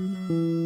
Y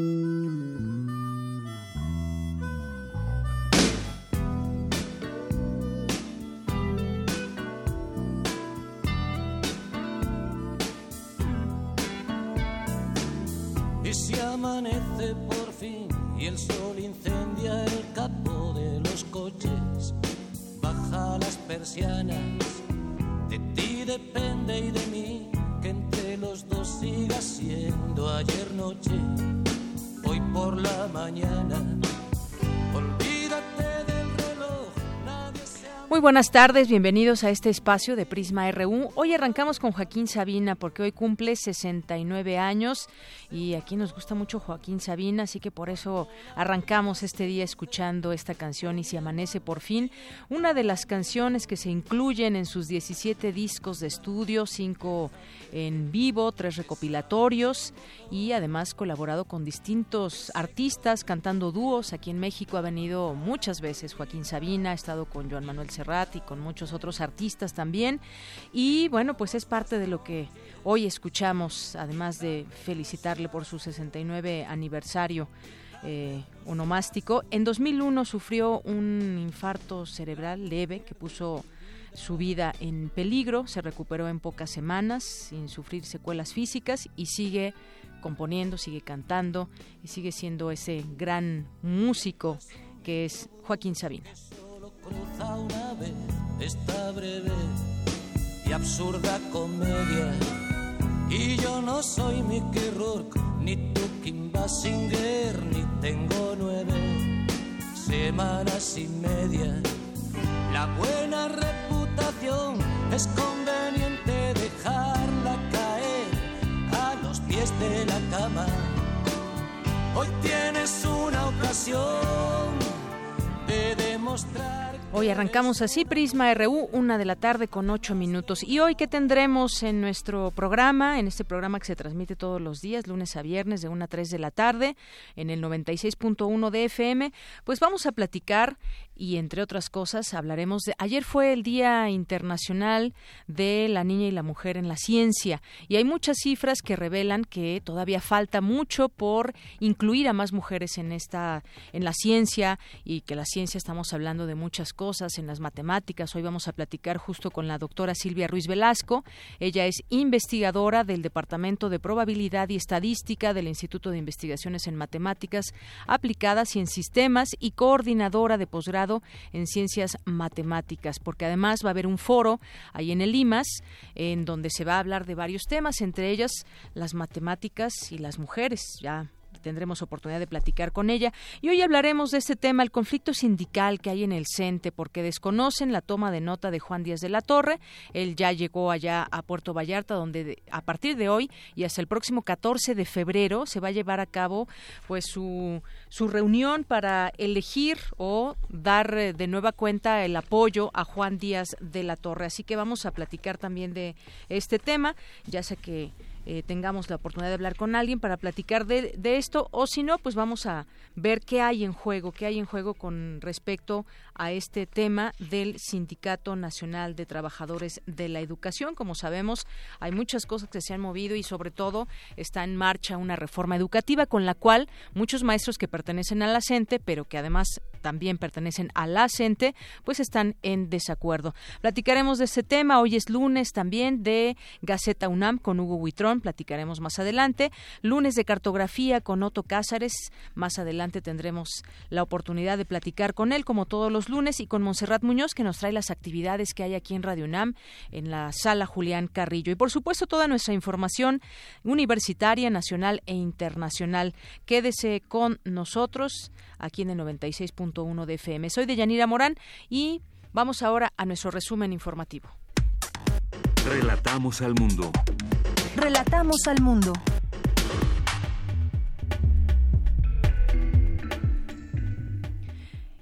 buenas tardes, bienvenidos a este espacio de Prisma RU. Hoy arrancamos con Joaquín Sabina porque hoy cumple 69 años y aquí nos gusta mucho Joaquín Sabina, así que por eso arrancamos este día escuchando esta canción y si amanece por fin, una de las canciones que se incluyen en sus 17 discos de estudio, 5 en vivo, tres recopilatorios y además colaborado con distintos artistas cantando dúos. Aquí en México ha venido muchas veces Joaquín Sabina, ha estado con Joan Manuel Y con muchos otros artistas también. Y bueno, pues es parte de lo que hoy escuchamos, además de felicitarle por su 69 aniversario. eh, onomástico. En 2001 sufrió un infarto cerebral leve que puso su vida en peligro, se recuperó en pocas semanas sin sufrir secuelas físicas y sigue componiendo, sigue cantando y sigue siendo ese gran músico que es Joaquín Sabina. Cruza una vez esta breve y absurda comedia. Y yo no soy Mickey Rourke, ni tú Kim Basinger, ni tengo nueve semanas y media. La buena reputación es conveniente dejarla caer a los pies de la cama. Hoy tienes una ocasión de demostrar. Hoy arrancamos así Prisma RU, una de la tarde con ocho minutos. Y hoy, ¿qué tendremos en nuestro programa? En este programa que se transmite todos los días, lunes a viernes, de 1 a 3 de la tarde, en el 96.1 de FM. Pues vamos a platicar y, entre otras cosas, hablaremos de. Ayer fue el Día Internacional de la Niña y la Mujer en la Ciencia. Y hay muchas cifras que revelan que todavía falta mucho por incluir a más mujeres en esta, en la ciencia, y que la ciencia estamos hablando de muchas cosas en las matemáticas. Hoy vamos a platicar justo con la doctora Silvia Ruiz Velasco. Ella es investigadora del Departamento de Probabilidad y Estadística del Instituto de Investigaciones en Matemáticas Aplicadas y en Sistemas y coordinadora de posgrado en Ciencias Matemáticas, porque además va a haber un foro ahí en el IMAS en donde se va a hablar de varios temas, entre ellas las matemáticas y las mujeres. Ya tendremos oportunidad de platicar con ella. Y hoy hablaremos de este tema, el conflicto sindical que hay en el CENTE, porque desconocen la toma de nota de Juan Díaz de la Torre. Él ya llegó allá a Puerto Vallarta, donde de- a partir de hoy y hasta el próximo 14 de febrero se va a llevar a cabo pues su, su reunión para elegir o dar eh, de nueva cuenta el apoyo a Juan Díaz de la Torre. Así que vamos a platicar también de este tema, ya sé que eh, tengamos la oportunidad de hablar con alguien para platicar de, de esto o si no, pues vamos a ver qué hay en juego, qué hay en juego con respecto a este tema del Sindicato Nacional de Trabajadores de la Educación. Como sabemos, hay muchas cosas que se han movido y sobre todo está en marcha una reforma educativa con la cual muchos maestros que pertenecen a la CENTE, pero que además también pertenecen a la CENTE, pues están en desacuerdo. Platicaremos de este tema. Hoy es lunes también de Gaceta UNAM con Hugo Huitrón. Platicaremos más adelante. Lunes de cartografía con Otto Cázares. Más adelante tendremos la oportunidad de platicar con él, como todos los lunes, y con Monserrat Muñoz, que nos trae las actividades que hay aquí en Radio UNAM, en la sala Julián Carrillo. Y por supuesto, toda nuestra información universitaria, nacional e internacional. Quédese con nosotros aquí en el 96.1 de FM. Soy de Yanira Morán y Vamos ahora a nuestro resumen informativo. Relatamos al mundo. Relatamos al mundo.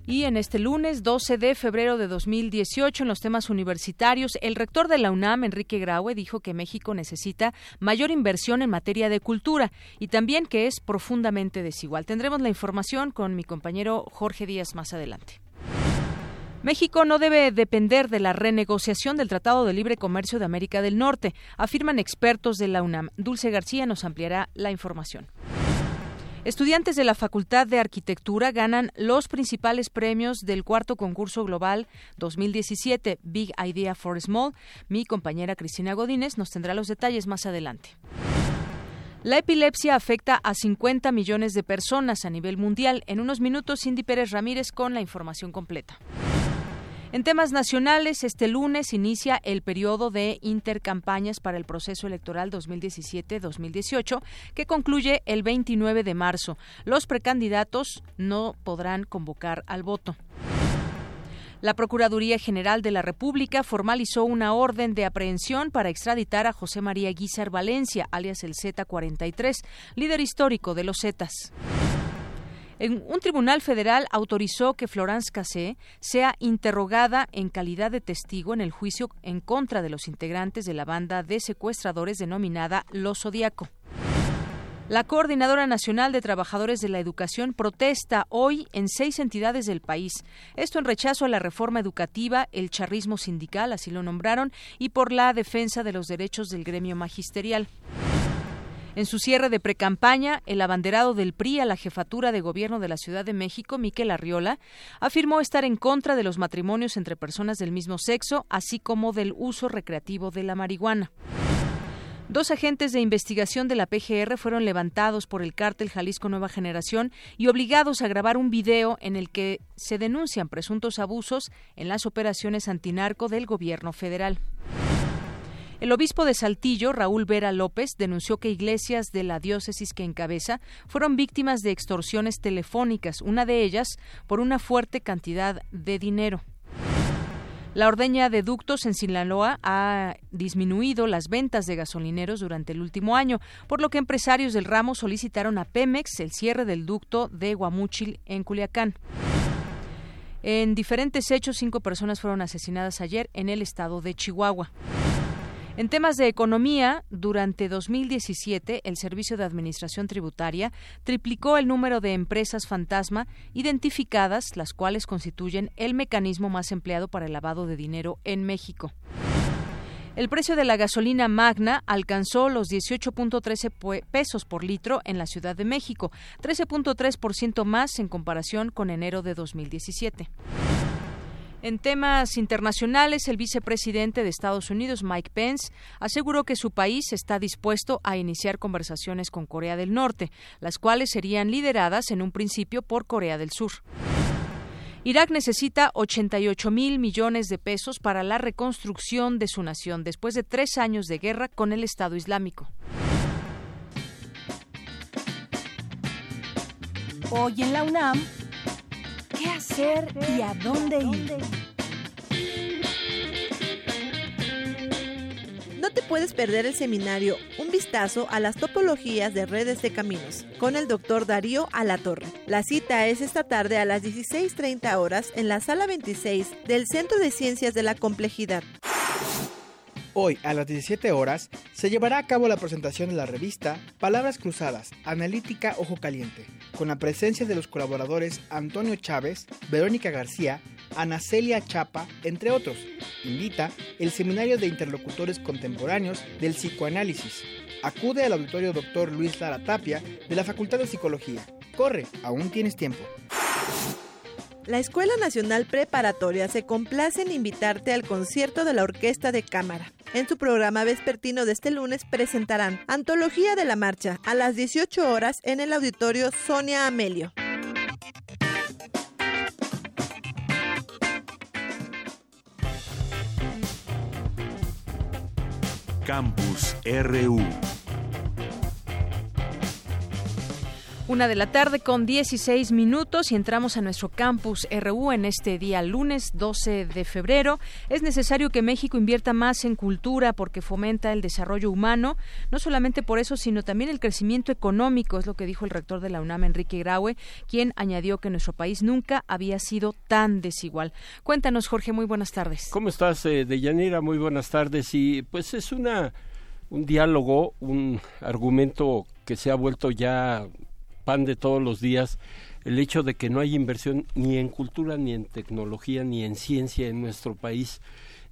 Y en este lunes 12 de febrero de 2018, en los temas universitarios, el rector de la UNAM, Enrique Graue, dijo que México necesita mayor inversión en materia de cultura y también que es profundamente desigual. Tendremos la información con mi compañero Jorge Díaz más adelante. México no debe depender de la renegociación del Tratado de Libre Comercio de América del Norte, afirman expertos de la UNAM. Dulce García nos ampliará la información. Estudiantes de la Facultad de Arquitectura ganan los principales premios del cuarto concurso global 2017 Big Idea for Small. Mi compañera Cristina Godínez nos tendrá los detalles más adelante. La epilepsia afecta a 50 millones de personas a nivel mundial. En unos minutos, Cindy Pérez Ramírez con la información completa. En temas nacionales, este lunes inicia el periodo de intercampañas para el proceso electoral 2017-2018, que concluye el 29 de marzo. Los precandidatos no podrán convocar al voto. La Procuraduría General de la República formalizó una orden de aprehensión para extraditar a José María Guizar Valencia, alias el Z43, líder histórico de los Zetas un tribunal federal autorizó que Florence Cassé sea interrogada en calidad de testigo en el juicio en contra de los integrantes de la banda de secuestradores denominada Los Zodiaco. La Coordinadora Nacional de Trabajadores de la Educación protesta hoy en seis entidades del país. Esto en rechazo a la reforma educativa, el charrismo sindical, así lo nombraron, y por la defensa de los derechos del gremio magisterial. En su cierre de precampaña, el abanderado del PRI a la jefatura de gobierno de la Ciudad de México, Miquel Arriola, afirmó estar en contra de los matrimonios entre personas del mismo sexo, así como del uso recreativo de la marihuana. Dos agentes de investigación de la PGR fueron levantados por el cártel Jalisco Nueva Generación y obligados a grabar un video en el que se denuncian presuntos abusos en las operaciones antinarco del gobierno federal. El obispo de Saltillo, Raúl Vera López, denunció que iglesias de la diócesis que encabeza fueron víctimas de extorsiones telefónicas, una de ellas por una fuerte cantidad de dinero. La ordeña de ductos en Sinaloa ha disminuido las ventas de gasolineros durante el último año, por lo que empresarios del ramo solicitaron a Pemex el cierre del ducto de Guamúchil en Culiacán. En diferentes hechos, cinco personas fueron asesinadas ayer en el estado de Chihuahua. En temas de economía, durante 2017 el Servicio de Administración Tributaria triplicó el número de empresas fantasma identificadas, las cuales constituyen el mecanismo más empleado para el lavado de dinero en México. El precio de la gasolina magna alcanzó los 18.13 pesos por litro en la Ciudad de México, 13.3% más en comparación con enero de 2017. En temas internacionales, el vicepresidente de Estados Unidos, Mike Pence, aseguró que su país está dispuesto a iniciar conversaciones con Corea del Norte, las cuales serían lideradas en un principio por Corea del Sur. Irak necesita 88 mil millones de pesos para la reconstrucción de su nación después de tres años de guerra con el Estado Islámico. Hoy en la UNAM, qué hacer y a dónde ir. No te puedes perder el seminario Un vistazo a las topologías de redes de caminos con el doctor Darío Alatorre. La cita es esta tarde a las 16.30 horas en la sala 26 del Centro de Ciencias de la Complejidad. Hoy, a las 17 horas, se llevará a cabo la presentación de la revista Palabras Cruzadas, Analítica Ojo Caliente, con la presencia de los colaboradores Antonio Chávez, Verónica García, Ana Celia Chapa, entre otros. Invita el Seminario de Interlocutores Contemporáneos del Psicoanálisis. Acude al auditorio Dr. Luis Lara Tapia de la Facultad de Psicología. Corre, aún tienes tiempo. La Escuela Nacional Preparatoria se complace en invitarte al concierto de la Orquesta de Cámara. En su programa vespertino de este lunes presentarán Antología de la Marcha a las 18 horas en el auditorio Sonia Amelio. Campus RU Una de la tarde con 16 minutos y entramos a nuestro campus RU en este día lunes 12 de febrero. Es necesario que México invierta más en cultura porque fomenta el desarrollo humano, no solamente por eso, sino también el crecimiento económico, es lo que dijo el rector de la UNAM, Enrique Graue, quien añadió que nuestro país nunca había sido tan desigual. Cuéntanos, Jorge, muy buenas tardes. ¿Cómo estás, eh, Deyanira? Muy buenas tardes. Y pues es una un diálogo, un argumento que se ha vuelto ya pan de todos los días el hecho de que no hay inversión ni en cultura, ni en tecnología, ni en ciencia en nuestro país.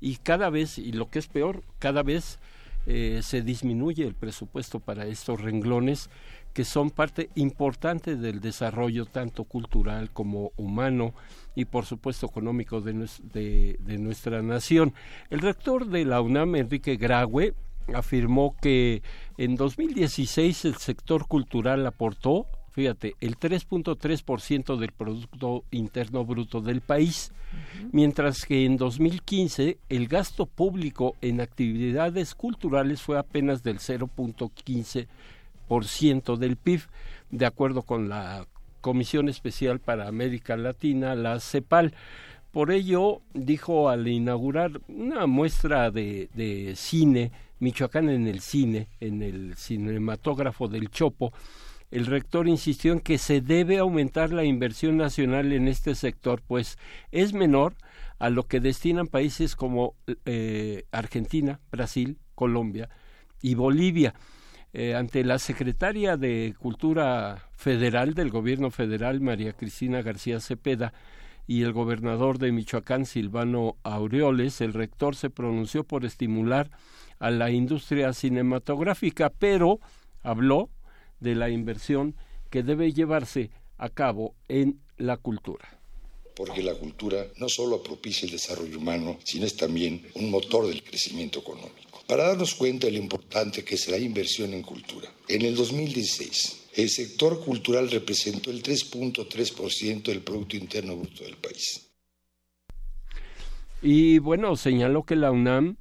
Y cada vez, y lo que es peor, cada vez eh, se disminuye el presupuesto para estos renglones que son parte importante del desarrollo tanto cultural como humano y por supuesto económico de, de, de nuestra nación. El rector de la UNAM, Enrique Graue, afirmó que en 2016 el sector cultural aportó fíjate, el 3.3% del Producto Interno Bruto del país, mientras que en 2015 el gasto público en actividades culturales fue apenas del 0.15% del PIB, de acuerdo con la Comisión Especial para América Latina, la CEPAL. Por ello, dijo al inaugurar una muestra de, de cine, Michoacán en el cine, en el cinematógrafo del Chopo, el rector insistió en que se debe aumentar la inversión nacional en este sector, pues es menor a lo que destinan países como eh, Argentina, Brasil, Colombia y Bolivia. Eh, ante la secretaria de Cultura Federal del Gobierno Federal, María Cristina García Cepeda, y el gobernador de Michoacán, Silvano Aureoles, el rector se pronunció por estimular a la industria cinematográfica, pero habló de la inversión que debe llevarse a cabo en la cultura porque la cultura no solo propicia el desarrollo humano, sino es también un motor del crecimiento económico. Para darnos cuenta de lo importante que es la inversión en cultura, en el 2016 el sector cultural representó el 3.3% del Producto Interno Bruto del país. Y bueno, señaló que la UNAM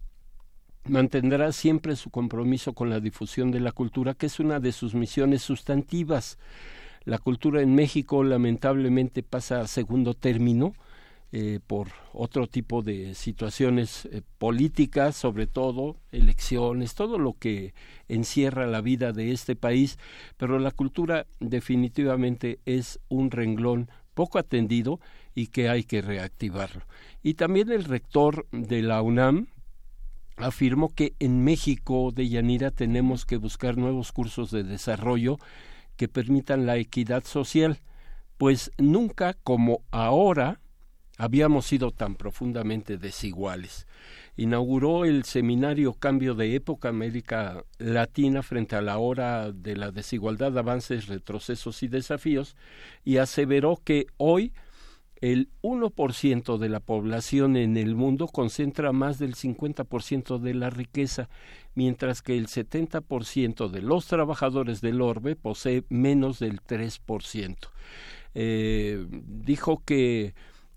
mantendrá siempre su compromiso con la difusión de la cultura, que es una de sus misiones sustantivas. La cultura en México lamentablemente pasa a segundo término eh, por otro tipo de situaciones eh, políticas, sobre todo elecciones, todo lo que encierra la vida de este país, pero la cultura definitivamente es un renglón poco atendido y que hay que reactivarlo. Y también el rector de la UNAM, afirmó que en México de Yanira tenemos que buscar nuevos cursos de desarrollo que permitan la equidad social, pues nunca como ahora habíamos sido tan profundamente desiguales. Inauguró el seminario Cambio de Época América Latina frente a la hora de la desigualdad, avances, retrocesos y desafíos y aseveró que hoy el 1% de la población en el mundo concentra más del 50% de la riqueza, mientras que el 70% de los trabajadores del orbe posee menos del 3%. Eh, dijo que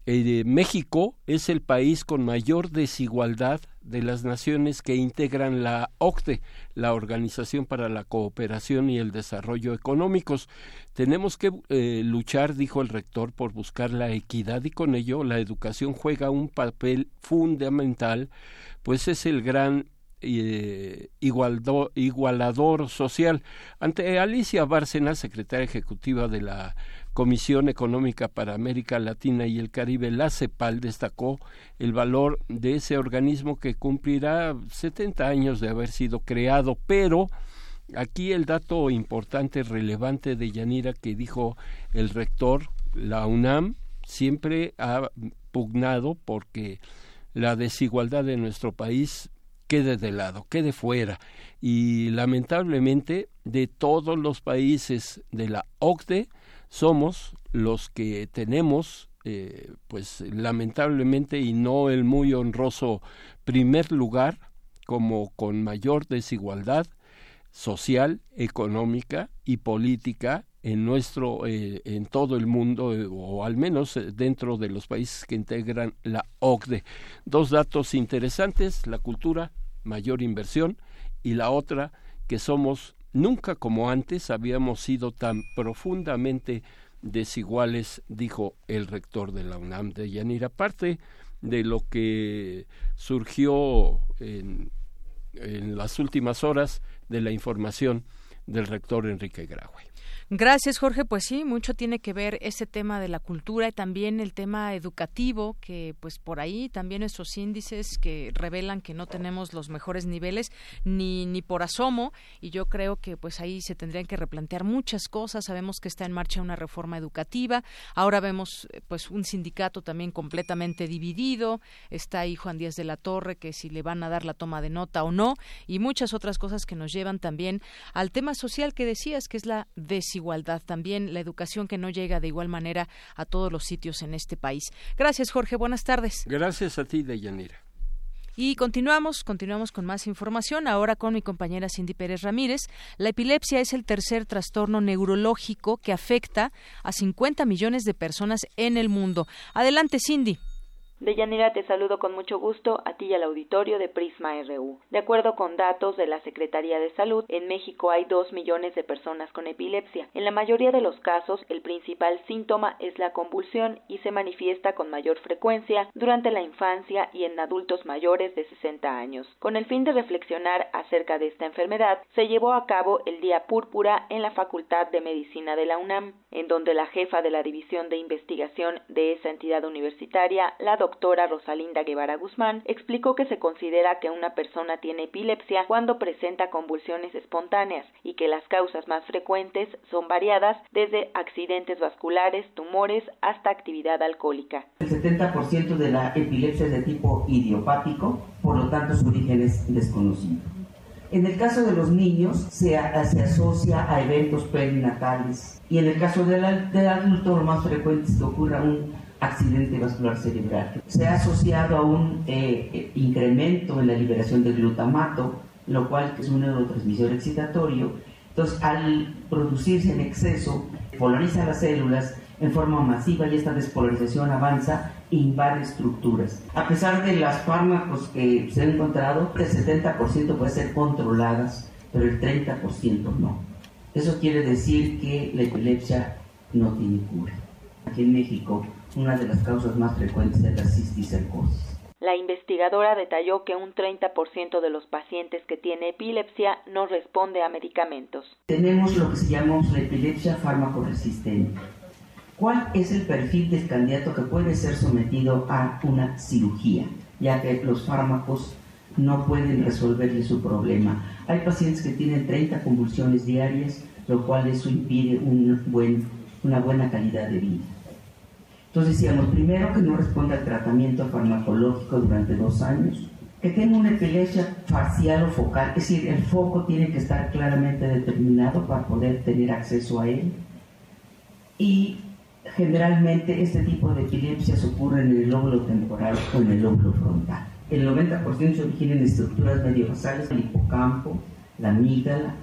eh, México es el país con mayor desigualdad de las naciones que integran la OCDE, la Organización para la Cooperación y el Desarrollo Económicos. Tenemos que eh, luchar, dijo el rector, por buscar la equidad y con ello la educación juega un papel fundamental, pues es el gran eh, igualador social. Ante Alicia Bárcena, secretaria ejecutiva de la Comisión Económica para América Latina y el Caribe, la CEPAL, destacó el valor de ese organismo que cumplirá 70 años de haber sido creado, pero aquí el dato importante, relevante de Yanira que dijo el rector, la UNAM siempre ha pugnado porque la desigualdad de nuestro país quede de lado, quede fuera. Y lamentablemente de todos los países de la OCDE, somos los que tenemos, eh, pues lamentablemente y no el muy honroso primer lugar, como con mayor desigualdad social, económica y política en nuestro eh, en todo el mundo eh, o al menos dentro de los países que integran la OCDE. Dos datos interesantes, la cultura, mayor inversión y la otra que somos Nunca como antes habíamos sido tan profundamente desiguales, dijo el rector de la UNAM de Yanira. Aparte de lo que surgió en, las últimas horas de la información del rector Enrique Graue. Gracias, Jorge. Pues sí, mucho tiene que ver ese tema de la cultura y también el tema educativo, que pues por ahí también esos índices que revelan que no tenemos los mejores niveles ni, ni por asomo y yo creo que pues ahí se tendrían que replantear muchas cosas. Sabemos que está en marcha una reforma educativa. Ahora vemos pues un sindicato también completamente dividido. Está ahí Juan Díaz de la Torre, que si le van a dar la toma de nota o no y muchas otras cosas que nos llevan también al tema social que decías, que es la desigualdad igualdad, también la educación que no llega de igual manera a todos los sitios en este país. Gracias, Jorge. Buenas tardes. Gracias a ti, Deyanira. Y continuamos, continuamos con más información, ahora con mi compañera Cindy Pérez Ramírez. La epilepsia es el tercer trastorno neurológico que afecta a 50 millones de personas en el mundo. Adelante, Cindy. Deyanira, te saludo con mucho gusto a ti y al auditorio de Prisma RU. De acuerdo con datos de la Secretaría de Salud, en México hay dos millones de personas con epilepsia. En la mayoría de los casos, el principal síntoma es la convulsión y se manifiesta con mayor frecuencia durante la infancia y en adultos mayores de 60 años. Con el fin de reflexionar acerca de esta enfermedad, se llevó a cabo el Día Púrpura en la Facultad de Medicina de la UNAM, en donde la jefa de la División de Investigación de esa entidad universitaria, la doctora doctora Rosalinda Guevara Guzmán explicó que se considera que una persona tiene epilepsia cuando presenta convulsiones espontáneas y que las causas más frecuentes son variadas desde accidentes vasculares, tumores hasta actividad alcohólica. El 70% de la epilepsia es de tipo idiopático, por lo tanto su origen es desconocido. En el caso de los niños se, asocia a eventos perinatales y en el caso del, del adulto lo más frecuente es que ocurra un accidente vascular cerebral. Se ha asociado a un eh, eh, incremento en la liberación de glutamato, lo cual es un neurotransmisor excitatorio. Entonces, al producirse en exceso, polariza las células en forma masiva y esta despolarización avanza e invade estructuras. A pesar de los fármacos que se han encontrado, el 70% puede ser controladas, pero el 30% no. Eso quiere decir que la epilepsia no tiene cura. Aquí en México una de las causas más frecuentes de la cisticercosis. La investigadora detalló que un 30% de los pacientes que tiene epilepsia no responde a medicamentos. Tenemos lo que se llama la epilepsia fármaco-resistente. ¿Cuál es el perfil del candidato que puede ser sometido a una cirugía, ya que los fármacos no pueden resolverle su problema? Hay pacientes que tienen 30 convulsiones diarias, lo cual eso impide un buen, una buena calidad de vida. Entonces decíamos, primero que no responda al tratamiento farmacológico durante dos años, que tenga una epilepsia facial o focal, es decir, el foco tiene que estar claramente determinado para poder tener acceso a él. Y generalmente este tipo de epilepsias ocurre en el lóbulo temporal o en el lóbulo frontal. El 90% se origina en estructuras mediovasales, el hipocampo, la amígdala,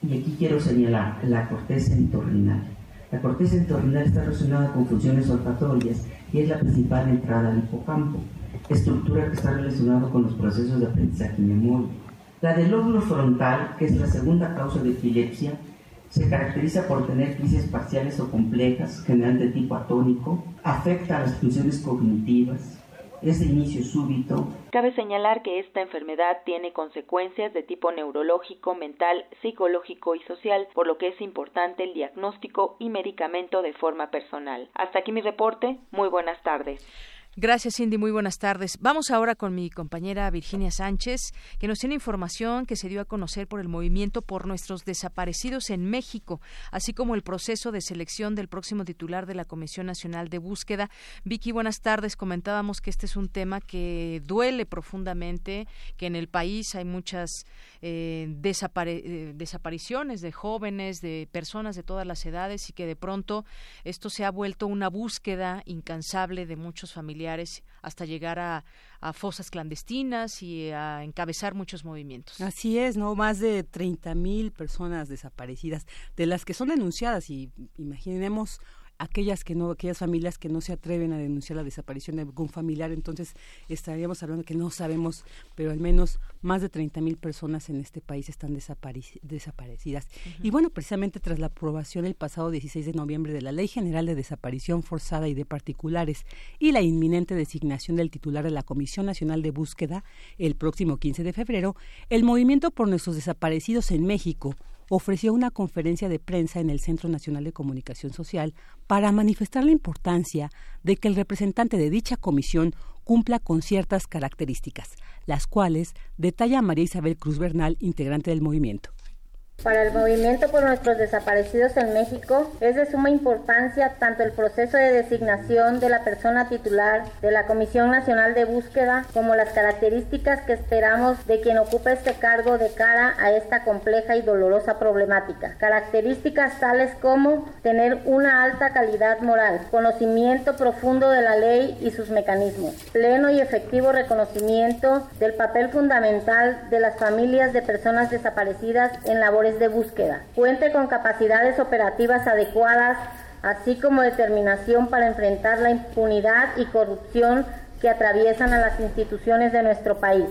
y aquí quiero señalar la corteza entorrinal. La corteza entorrinal está relacionada con funciones olfatorias y es la principal entrada al hipocampo, estructura que está relacionada con los procesos de aprendizaje y memoria. La del lóbulo frontal, que es la segunda causa de epilepsia, se caracteriza por tener crisis parciales o complejas, generalmente de tipo atónico, afecta a las funciones cognitivas, inicio súbito. Cabe señalar que esta enfermedad tiene consecuencias de tipo neurológico, mental, psicológico y social, por lo que es importante el diagnóstico y medicamento de forma personal. Hasta aquí mi reporte. Muy buenas tardes. Gracias, Cindy. Muy buenas tardes. Vamos ahora con mi compañera Virginia Sánchez, que nos tiene información que se dio a conocer por el movimiento por nuestros desaparecidos en México, así como el proceso de selección del próximo titular de la Comisión Nacional de Búsqueda. Vicky, buenas tardes. Comentábamos que este es un tema que duele profundamente, que en el país hay muchas eh, eh, desapariciones de jóvenes, de personas de todas las edades y que de pronto esto se ha vuelto una búsqueda incansable de muchos familiares hasta llegar a, fosas clandestinas y a encabezar muchos movimientos. Así es, ¿no? Más de 30.000 mil personas desaparecidas, de las que son denunciadas y imaginemos aquellas que no, aquellas familias que no se atreven a denunciar la desaparición de algún familiar, entonces estaríamos hablando que no sabemos, pero al menos más de 30 mil personas en este país están desaparecidas. Y bueno, precisamente tras la aprobación el pasado 16 de noviembre de la Ley General de Desaparición Forzada y de Particulares y la inminente designación del titular de la Comisión Nacional de Búsqueda el próximo 15 de febrero, el Movimiento por Nuestros Desaparecidos en México ofreció una conferencia de prensa en el Centro Nacional de Comunicación Social para manifestar la importancia de que el representante de dicha comisión cumpla con ciertas características, las cuales detalla María Isabel Cruz Bernal, integrante del movimiento. Para el movimiento por nuestros desaparecidos en México es de suma importancia tanto el proceso de designación de la persona titular de la Comisión Nacional de Búsqueda como las características que esperamos de quien ocupe este cargo de cara a esta compleja y dolorosa problemática. Características tales como tener una alta calidad moral, conocimiento profundo de la ley y sus mecanismos, pleno y efectivo reconocimiento del papel fundamental de las familias de personas desaparecidas en de búsqueda. Cuente con capacidades operativas adecuadas, así como determinación para enfrentar la impunidad y corrupción que atraviesan a las instituciones de nuestro país.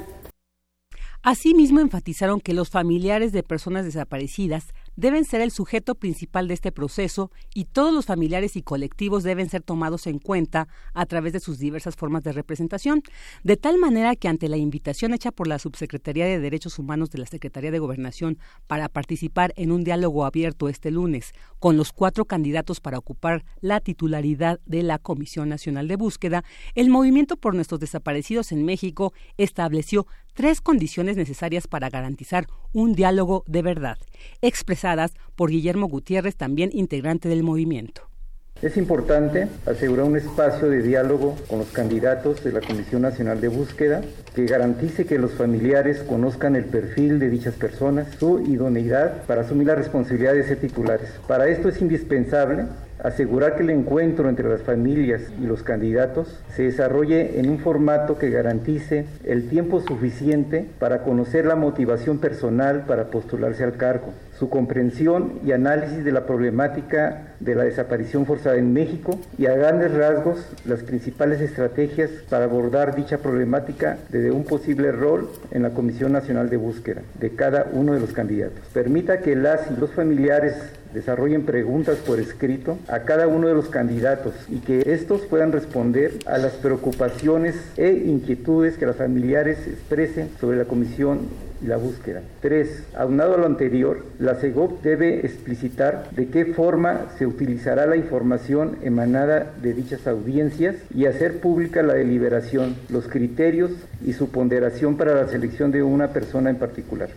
Asimismo, enfatizaron que los familiares de personas desaparecidas deben ser el sujeto principal de este proceso y todos los familiares y colectivos deben ser tomados en cuenta a través de sus diversas formas de representación, de tal manera que ante la invitación hecha por la Subsecretaría de Derechos Humanos de la Secretaría de Gobernación para participar en un diálogo abierto este lunes con los cuatro candidatos para ocupar la titularidad de la Comisión Nacional de Búsqueda, el Movimiento por Nuestros Desaparecidos en México estableció tres condiciones necesarias para garantizar un diálogo de verdad, expresadas por Guillermo Gutiérrez, también integrante del movimiento. Es importante asegurar un espacio de diálogo con los candidatos de la Comisión Nacional de Búsqueda que garantice que los familiares conozcan el perfil de dichas personas, su idoneidad para asumir la responsabilidad de titulares. Para esto es indispensable asegurar que el encuentro entre las familias y los candidatos se desarrolle en un formato que garantice el tiempo suficiente para conocer la motivación personal para postularse al cargo, su comprensión y análisis de la problemática de la desaparición forzada en México y a grandes rasgos las principales estrategias para abordar dicha problemática desde un posible rol en la Comisión Nacional de Búsqueda de cada uno de los candidatos. Permita que las y los familiares desarrollen preguntas por escrito a cada uno de los candidatos y que estos puedan responder a las preocupaciones e inquietudes que los familiares expresen sobre la comisión y la búsqueda. 3. Aunado a lo anterior, la CEGOP debe explicitar de qué forma se utilizará la información emanada de dichas audiencias y hacer pública la deliberación, los criterios y su ponderación para la selección de una persona en particular.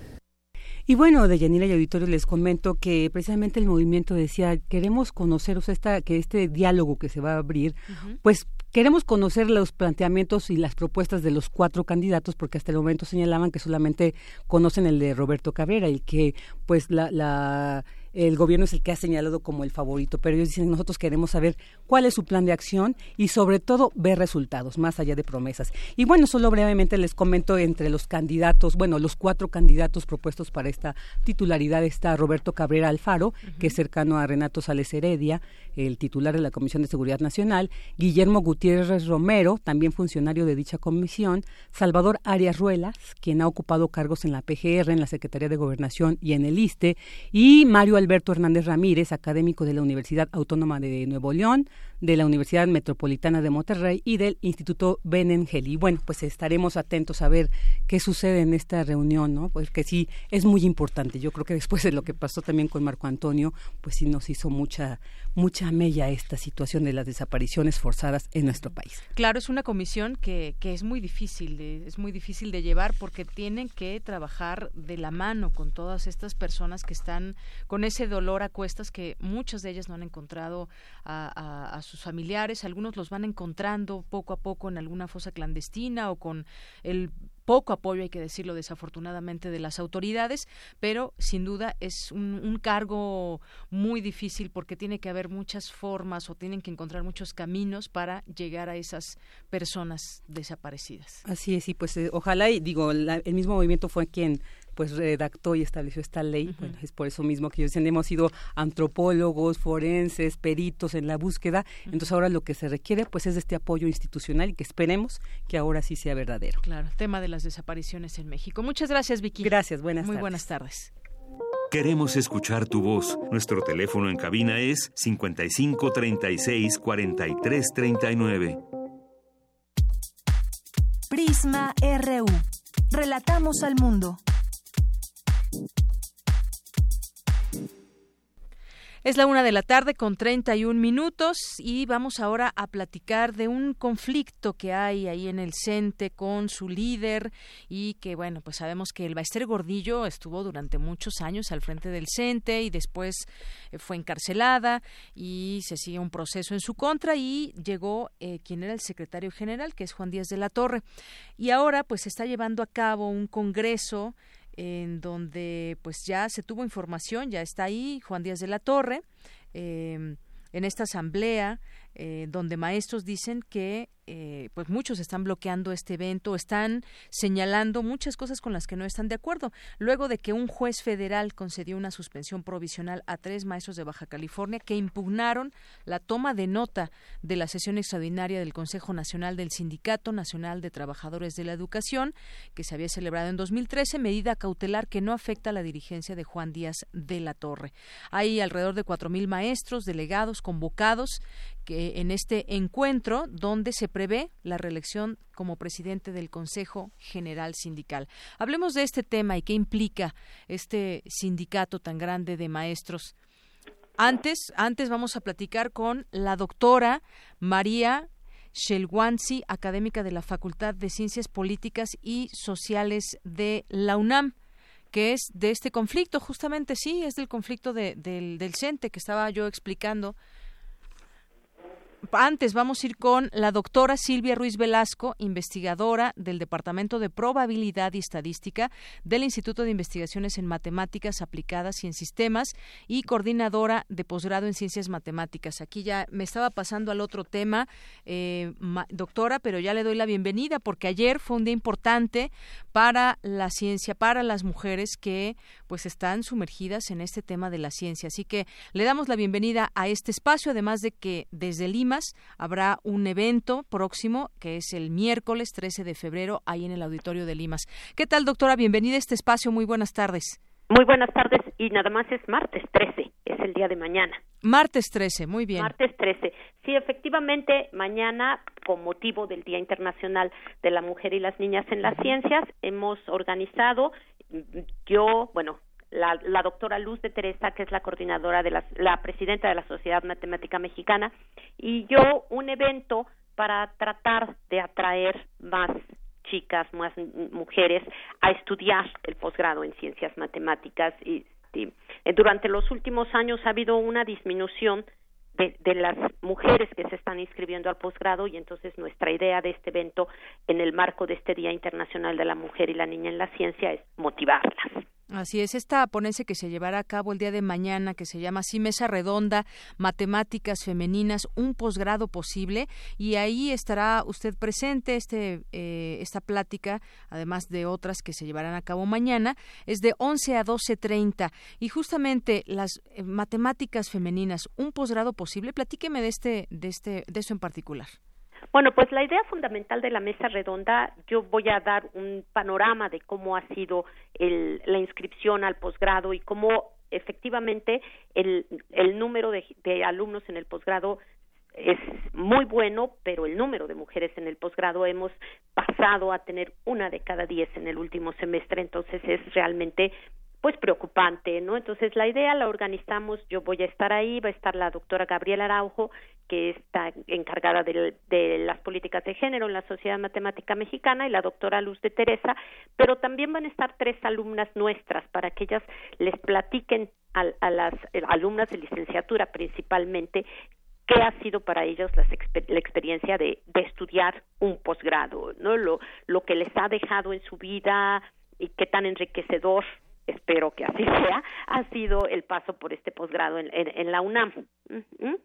Y bueno, de Yanira y Auditorio les comento que precisamente el movimiento decía, queremos conocer, o sea, esta, que este diálogo que se va a abrir, pues queremos conocer los planteamientos y las propuestas de los cuatro candidatos, porque hasta el momento señalaban que solamente conocen el de Roberto Cabrera, el que pues la, la el gobierno es el que ha señalado como el favorito, pero ellos dicen nosotros queremos saber cuál es su plan de acción y sobre todo ver resultados, más allá de promesas. Y bueno, solo brevemente les comento entre los candidatos, bueno, los cuatro candidatos propuestos para esta titularidad está Roberto Cabrera Alfaro, que es cercano a Renato Sales Heredia, el titular de la Comisión de Seguridad Nacional, Guillermo Gutiérrez Romero, también funcionario de dicha comisión, Salvador Arias Ruelas, quien ha ocupado cargos en la PGR, en la Secretaría de Gobernación y en el ISTE, y Mario Alberto Hernández Ramírez, académico de la Universidad Autónoma de Nuevo León, de la Universidad Metropolitana de Monterrey y del Instituto Benengeli. Bueno, pues estaremos atentos a ver qué sucede en esta reunión, ¿no? Porque sí, es muy importante. Yo creo que después de lo que pasó también con Marco Antonio, pues sí nos hizo mucha, mucha mella esta situación de las desapariciones forzadas en nuestro país. Claro, es una comisión que, que es muy difícil, es muy difícil de llevar porque tienen que trabajar de la mano con todas estas personas que están con ese dolor a cuestas que muchas de ellas no han encontrado a, sus familiares, algunos los van encontrando poco a poco en alguna fosa clandestina o con el poco apoyo, hay que decirlo desafortunadamente, de las autoridades, pero sin duda es un, cargo muy difícil porque tiene que haber muchas formas o tienen que encontrar muchos caminos para llegar a esas personas desaparecidas. Así es, y pues eh, ojalá, y digo, el mismo movimiento fue quien pues redactó y estableció esta ley. Bueno, es por eso mismo que ellos dicen, hemos sido antropólogos, forenses, peritos en la búsqueda. Entonces ahora lo que se requiere pues es este apoyo institucional y que esperemos que ahora sí sea verdadero. Claro, tema de las desapariciones en México. Muchas gracias, Vicky. Gracias, buenas Muy tardes. buenas tardes. Queremos escuchar tu voz. Nuestro teléfono en cabina es 55 36 43 39. Prisma RU. Relatamos al mundo. Es la una de la tarde con 31 minutos y vamos ahora a platicar de un conflicto que hay ahí en el CENTE con su líder y que, bueno, pues sabemos que el Baester Gordillo estuvo durante muchos años al frente del CENTE y después eh, fue encarcelada y se sigue un proceso en su contra y llegó eh, quien era el secretario general, que es Juan Díaz de la Torre. Y ahora, pues, se está llevando a cabo un congreso en donde pues ya se tuvo información, ya está ahí Juan Díaz de la Torre, eh, en esta asamblea eh, donde maestros dicen que eh, pues muchos están bloqueando este evento, están señalando muchas cosas con las que no están de acuerdo. Luego de que un juez federal concedió una suspensión provisional a tres maestros de Baja California que impugnaron la toma de nota de la sesión extraordinaria del Consejo Nacional del Sindicato Nacional de Trabajadores de la Educación, que se había celebrado en 2013, medida cautelar que no afecta a la dirigencia de Juan Díaz de la Torre. Hay alrededor de cuatro mil maestros delegados convocados que en este encuentro donde se prevé la reelección como presidente del Consejo General Sindical. Hablemos de este tema y qué implica este sindicato tan grande de maestros. Antes, antes vamos a platicar con la doctora María Shelwansi, académica de la Facultad de Ciencias Políticas y Sociales de la UNAM que es de este conflicto, justamente sí, es del conflicto de, del, del CENTE que estaba yo explicando antes vamos a ir con la doctora Silvia Ruiz Velasco, investigadora del Departamento de Probabilidad y Estadística del Instituto de Investigaciones en Matemáticas Aplicadas y en Sistemas y coordinadora de posgrado en Ciencias Matemáticas. Aquí ya me estaba pasando al otro tema, eh, doctora, pero ya le doy la bienvenida porque ayer fue un día importante para la ciencia, para las mujeres que pues están sumergidas en este tema de la ciencia. Así que le damos la bienvenida a este espacio, además de que desde Lima habrá un evento próximo que es el miércoles 13 de febrero ahí en el auditorio de Limas. ¿Qué tal, doctora? Bienvenida a este espacio. Muy buenas tardes. Muy buenas tardes y nada más es martes 13, es el día de mañana. Martes 13, muy bien. Martes 13. Sí, efectivamente, mañana, con motivo del Día Internacional de la Mujer y las Niñas en las Ciencias, hemos organizado, yo, bueno, la, la, doctora Luz de Teresa, que es la coordinadora de la, la presidenta de la Sociedad Matemática Mexicana, y yo un evento para tratar de atraer más chicas, más mujeres a estudiar el posgrado en ciencias matemáticas. Y, y, durante los últimos años ha habido una disminución de, de, las mujeres que se están inscribiendo al posgrado y entonces nuestra idea de este evento en el marco de este Día Internacional de la Mujer y la Niña en la Ciencia es motivarlas. Así es, esta ponencia que se llevará a cabo el día de mañana, que se llama así Mesa Redonda, Matemáticas Femeninas, un posgrado posible, y ahí estará usted presente, este, eh, esta plática, además de otras que se llevarán a cabo mañana, es de 11 a 12.30, y justamente las eh, matemáticas femeninas, un posgrado posible, platíqueme de, este, de, este, de eso en particular. Bueno, pues la idea fundamental de la mesa redonda, yo voy a dar un panorama de cómo ha sido el, la inscripción al posgrado y cómo efectivamente el, el número de, de alumnos en el posgrado es muy bueno, pero el número de mujeres en el posgrado hemos pasado a tener una de cada diez en el último semestre, entonces es realmente pues preocupante, ¿no? Entonces la idea la organizamos, yo voy a estar ahí, va a estar la doctora Gabriela Araujo, que está encargada de, las políticas de género en la Sociedad Matemática Mexicana, y la doctora Luz de Teresa, pero también van a estar tres alumnas nuestras para que ellas les platiquen a, a las alumnas de licenciatura principalmente qué ha sido para ellos la, la experiencia de, de, estudiar un posgrado, ¿no? Lo, lo que les ha dejado en su vida y qué tan enriquecedor espero que así sea, ha sido el paso por este posgrado en, en, en, la UNAM. -huh.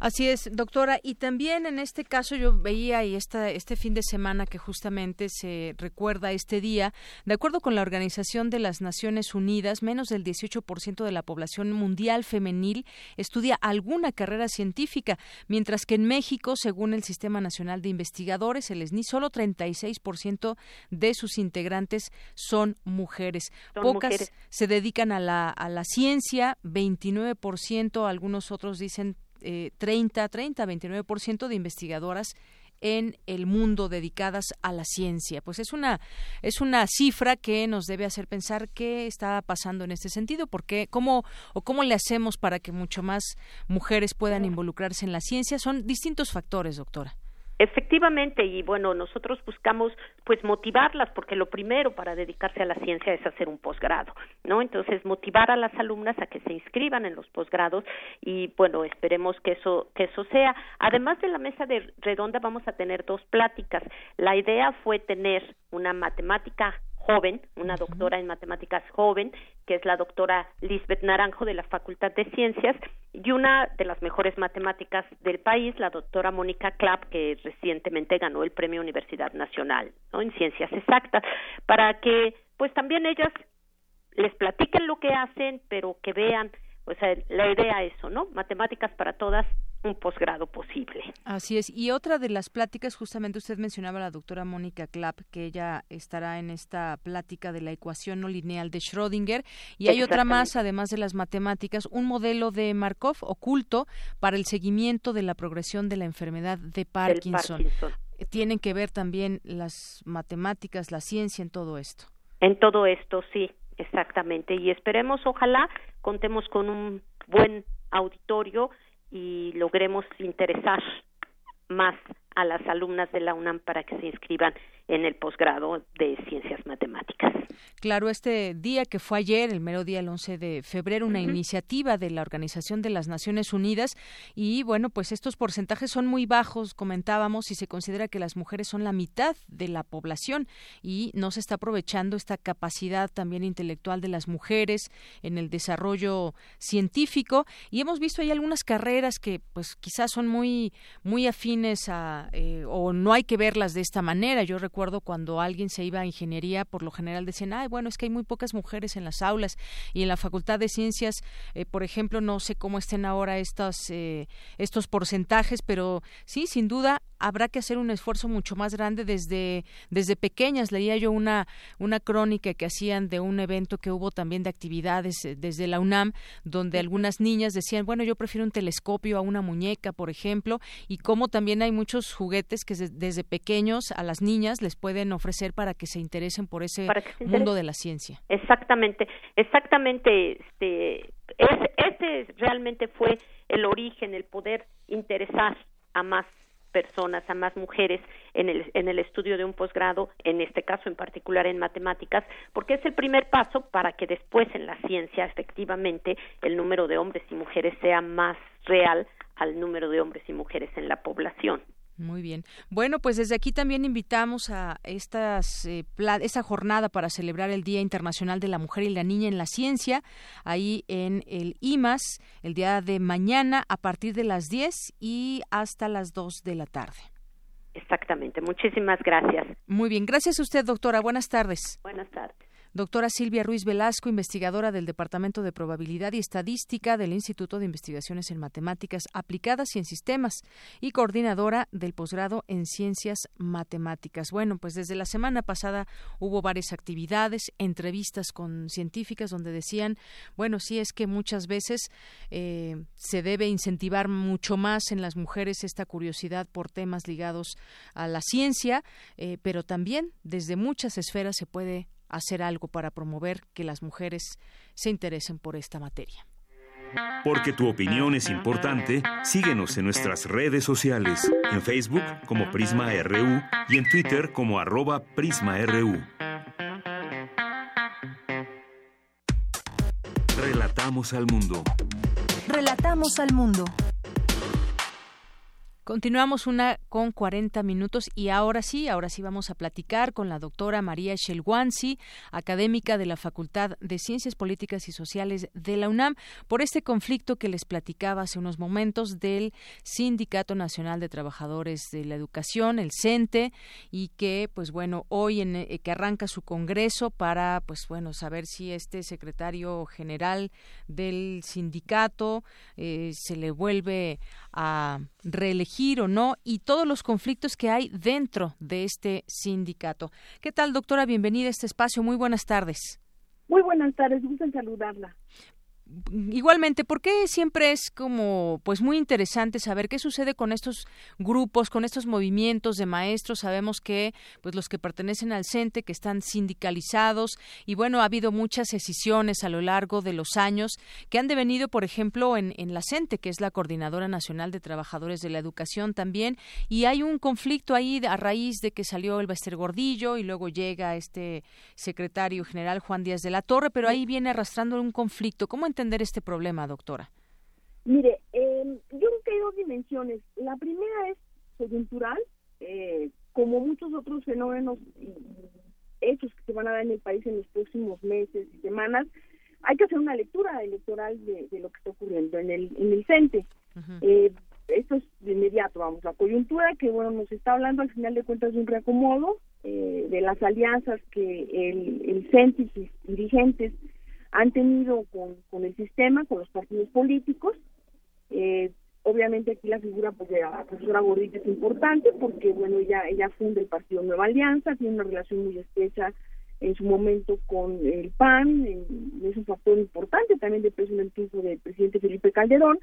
Así es, doctora. Y también en este caso yo veía y esta, este fin de semana que justamente se recuerda este día, de acuerdo con la Organización de las Naciones Unidas, menos del 18% de la población mundial femenil estudia alguna carrera científica, mientras que en México, según el Sistema Nacional de Investigadores, el SNI, solo 36% de sus integrantes son mujeres. Pocas se dedican a la, a la ciencia, 29%, algunos otros dicen eh, 30, 30, 29% de investigadoras en el mundo dedicadas a la ciencia. Pues es una es una cifra que nos debe hacer pensar qué está pasando en este sentido, porque cómo o cómo le hacemos para que mucho más mujeres puedan involucrarse en la ciencia. Son distintos factores, doctora. Efectivamente, y bueno, nosotros buscamos pues motivarlas porque lo primero para dedicarse a la ciencia es hacer un posgrado, ¿no? Entonces, motivar a las alumnas a que se inscriban en los posgrados y bueno, esperemos que eso que eso sea. Además de la mesa de redonda vamos a tener dos pláticas. La idea fue tener una matemática joven, una doctora en matemáticas joven, que es la doctora Lisbeth Naranjo de la Facultad de Ciencias, y una de las mejores matemáticas del país, la doctora Mónica Clapp, que recientemente ganó el Premio Universidad Nacional ¿no? en Ciencias Exactas, para que pues también ellas les platiquen lo que hacen, pero que vean, pues la idea eso, ¿no? Matemáticas para todas un posgrado posible. Así es. Y otra de las pláticas, justamente usted mencionaba a la doctora Mónica Clapp, que ella estará en esta plática de la ecuación no lineal de Schrödinger. Y hay otra más, además de las matemáticas, un modelo de Markov oculto para el seguimiento de la progresión de la enfermedad de Parkinson. Parkinson. Tienen que ver también las matemáticas, la ciencia en todo esto. En todo esto, sí, exactamente. Y esperemos, ojalá, contemos con un buen auditorio y logremos interesar más a las alumnas de la UNAM para que se inscriban en el posgrado de ciencias matemáticas. Claro, este día que fue ayer, el mero día el 11 de febrero, una iniciativa de la Organización de las Naciones Unidas y bueno, pues estos porcentajes son muy bajos, comentábamos, y se considera que las mujeres son la mitad de la población y no se está aprovechando esta capacidad también intelectual de las mujeres en el desarrollo científico y hemos visto ahí algunas carreras que pues quizás son muy muy afines a eh, o no hay que verlas de esta manera. Yo recuerdo cuando alguien se iba a ingeniería, por lo general decían, ay, bueno, es que hay muy pocas mujeres en las aulas y en la Facultad de Ciencias, eh, por ejemplo, no sé cómo estén ahora estos, eh, estos porcentajes, pero sí, sin duda habrá que hacer un esfuerzo mucho más grande desde, desde pequeñas. Leía yo una, una crónica que hacían de un evento que hubo también de actividades eh, desde la UNAM, donde algunas niñas decían, bueno, yo prefiero un telescopio a una muñeca, por ejemplo, y como también hay muchos juguetes que desde pequeños a las niñas les pueden ofrecer para que se interesen por ese mundo de la ciencia. Exactamente, exactamente. Este, ese realmente fue el origen, el poder interesar a más personas, a más mujeres en el, en el estudio de un posgrado, en este caso en particular en matemáticas, porque es el primer paso para que después en la ciencia efectivamente el número de hombres y mujeres sea más real al número de hombres y mujeres en la población. Muy bien. Bueno, pues desde aquí también invitamos a estas, eh, esta jornada para celebrar el Día Internacional de la Mujer y la Niña en la Ciencia, ahí en el IMAS, el día de mañana a partir de las 10 y hasta las 2 de la tarde. Exactamente. Muchísimas gracias. Muy bien. Gracias a usted, doctora. Buenas tardes. Buenas tardes. Doctora Silvia Ruiz Velasco, investigadora del Departamento de Probabilidad y Estadística del Instituto de Investigaciones en Matemáticas Aplicadas y en Sistemas y coordinadora del posgrado en Ciencias Matemáticas. Bueno, pues desde la semana pasada hubo varias actividades, entrevistas con científicas donde decían, bueno, sí es que muchas veces eh, se debe incentivar mucho más en las mujeres esta curiosidad por temas ligados a la ciencia, eh, pero también desde muchas esferas se puede hacer algo para promover que las mujeres se interesen por esta materia. Porque tu opinión es importante, síguenos en nuestras redes sociales, en Facebook como Prisma RU y en Twitter como arroba PrismaRU. Relatamos al mundo. Relatamos al mundo. Continuamos una con 40 minutos y ahora sí, ahora sí vamos a platicar con la doctora María Shelwansi, académica de la Facultad de Ciencias Políticas y Sociales de la UNAM, por este conflicto que les platicaba hace unos momentos del Sindicato Nacional de Trabajadores de la Educación, el CENTE, y que, pues bueno, hoy en, eh, que arranca su congreso para, pues bueno, saber si este secretario general del sindicato eh, se le vuelve a reelegir o no y todos los conflictos que hay dentro de este sindicato. ¿Qué tal, doctora? Bienvenida a este espacio. Muy buenas tardes. Muy buenas tardes, gusto en saludarla igualmente, ¿por qué siempre es como pues muy interesante saber qué sucede con estos grupos, con estos movimientos de maestros? Sabemos que pues los que pertenecen al CENTE que están sindicalizados y bueno, ha habido muchas decisiones a lo largo de los años que han devenido, por ejemplo, en, en la CENTE, que es la Coordinadora Nacional de Trabajadores de la Educación también, y hay un conflicto ahí a raíz de que salió el Bester Gordillo y luego llega este secretario general Juan Díaz de la Torre, pero ahí viene arrastrando un conflicto. ¿Cómo entender este problema, doctora? Mire, em, yo creo que hay dos dimensiones. La primera es coyuntural, eh, como muchos otros fenómenos y hechos que se van a dar en el país en los próximos meses y semanas, hay que hacer una lectura electoral de, lo que está ocurriendo en el, en el CENTE. Eh, esto es de inmediato, vamos, la coyuntura que, bueno, nos está hablando al final de cuentas de un reacomodo, eh, de las alianzas que el, el CENTE y sus dirigentes han tenido con, el sistema, con los partidos políticos. Eh, obviamente aquí la figura pues, de la profesora Gordita es importante porque, bueno, ella, ella funda el partido Nueva Alianza, tiene una relación muy estrecha en su momento con el PAN, es un factor importante también de peso en el triunfo del presidente Felipe Calderón,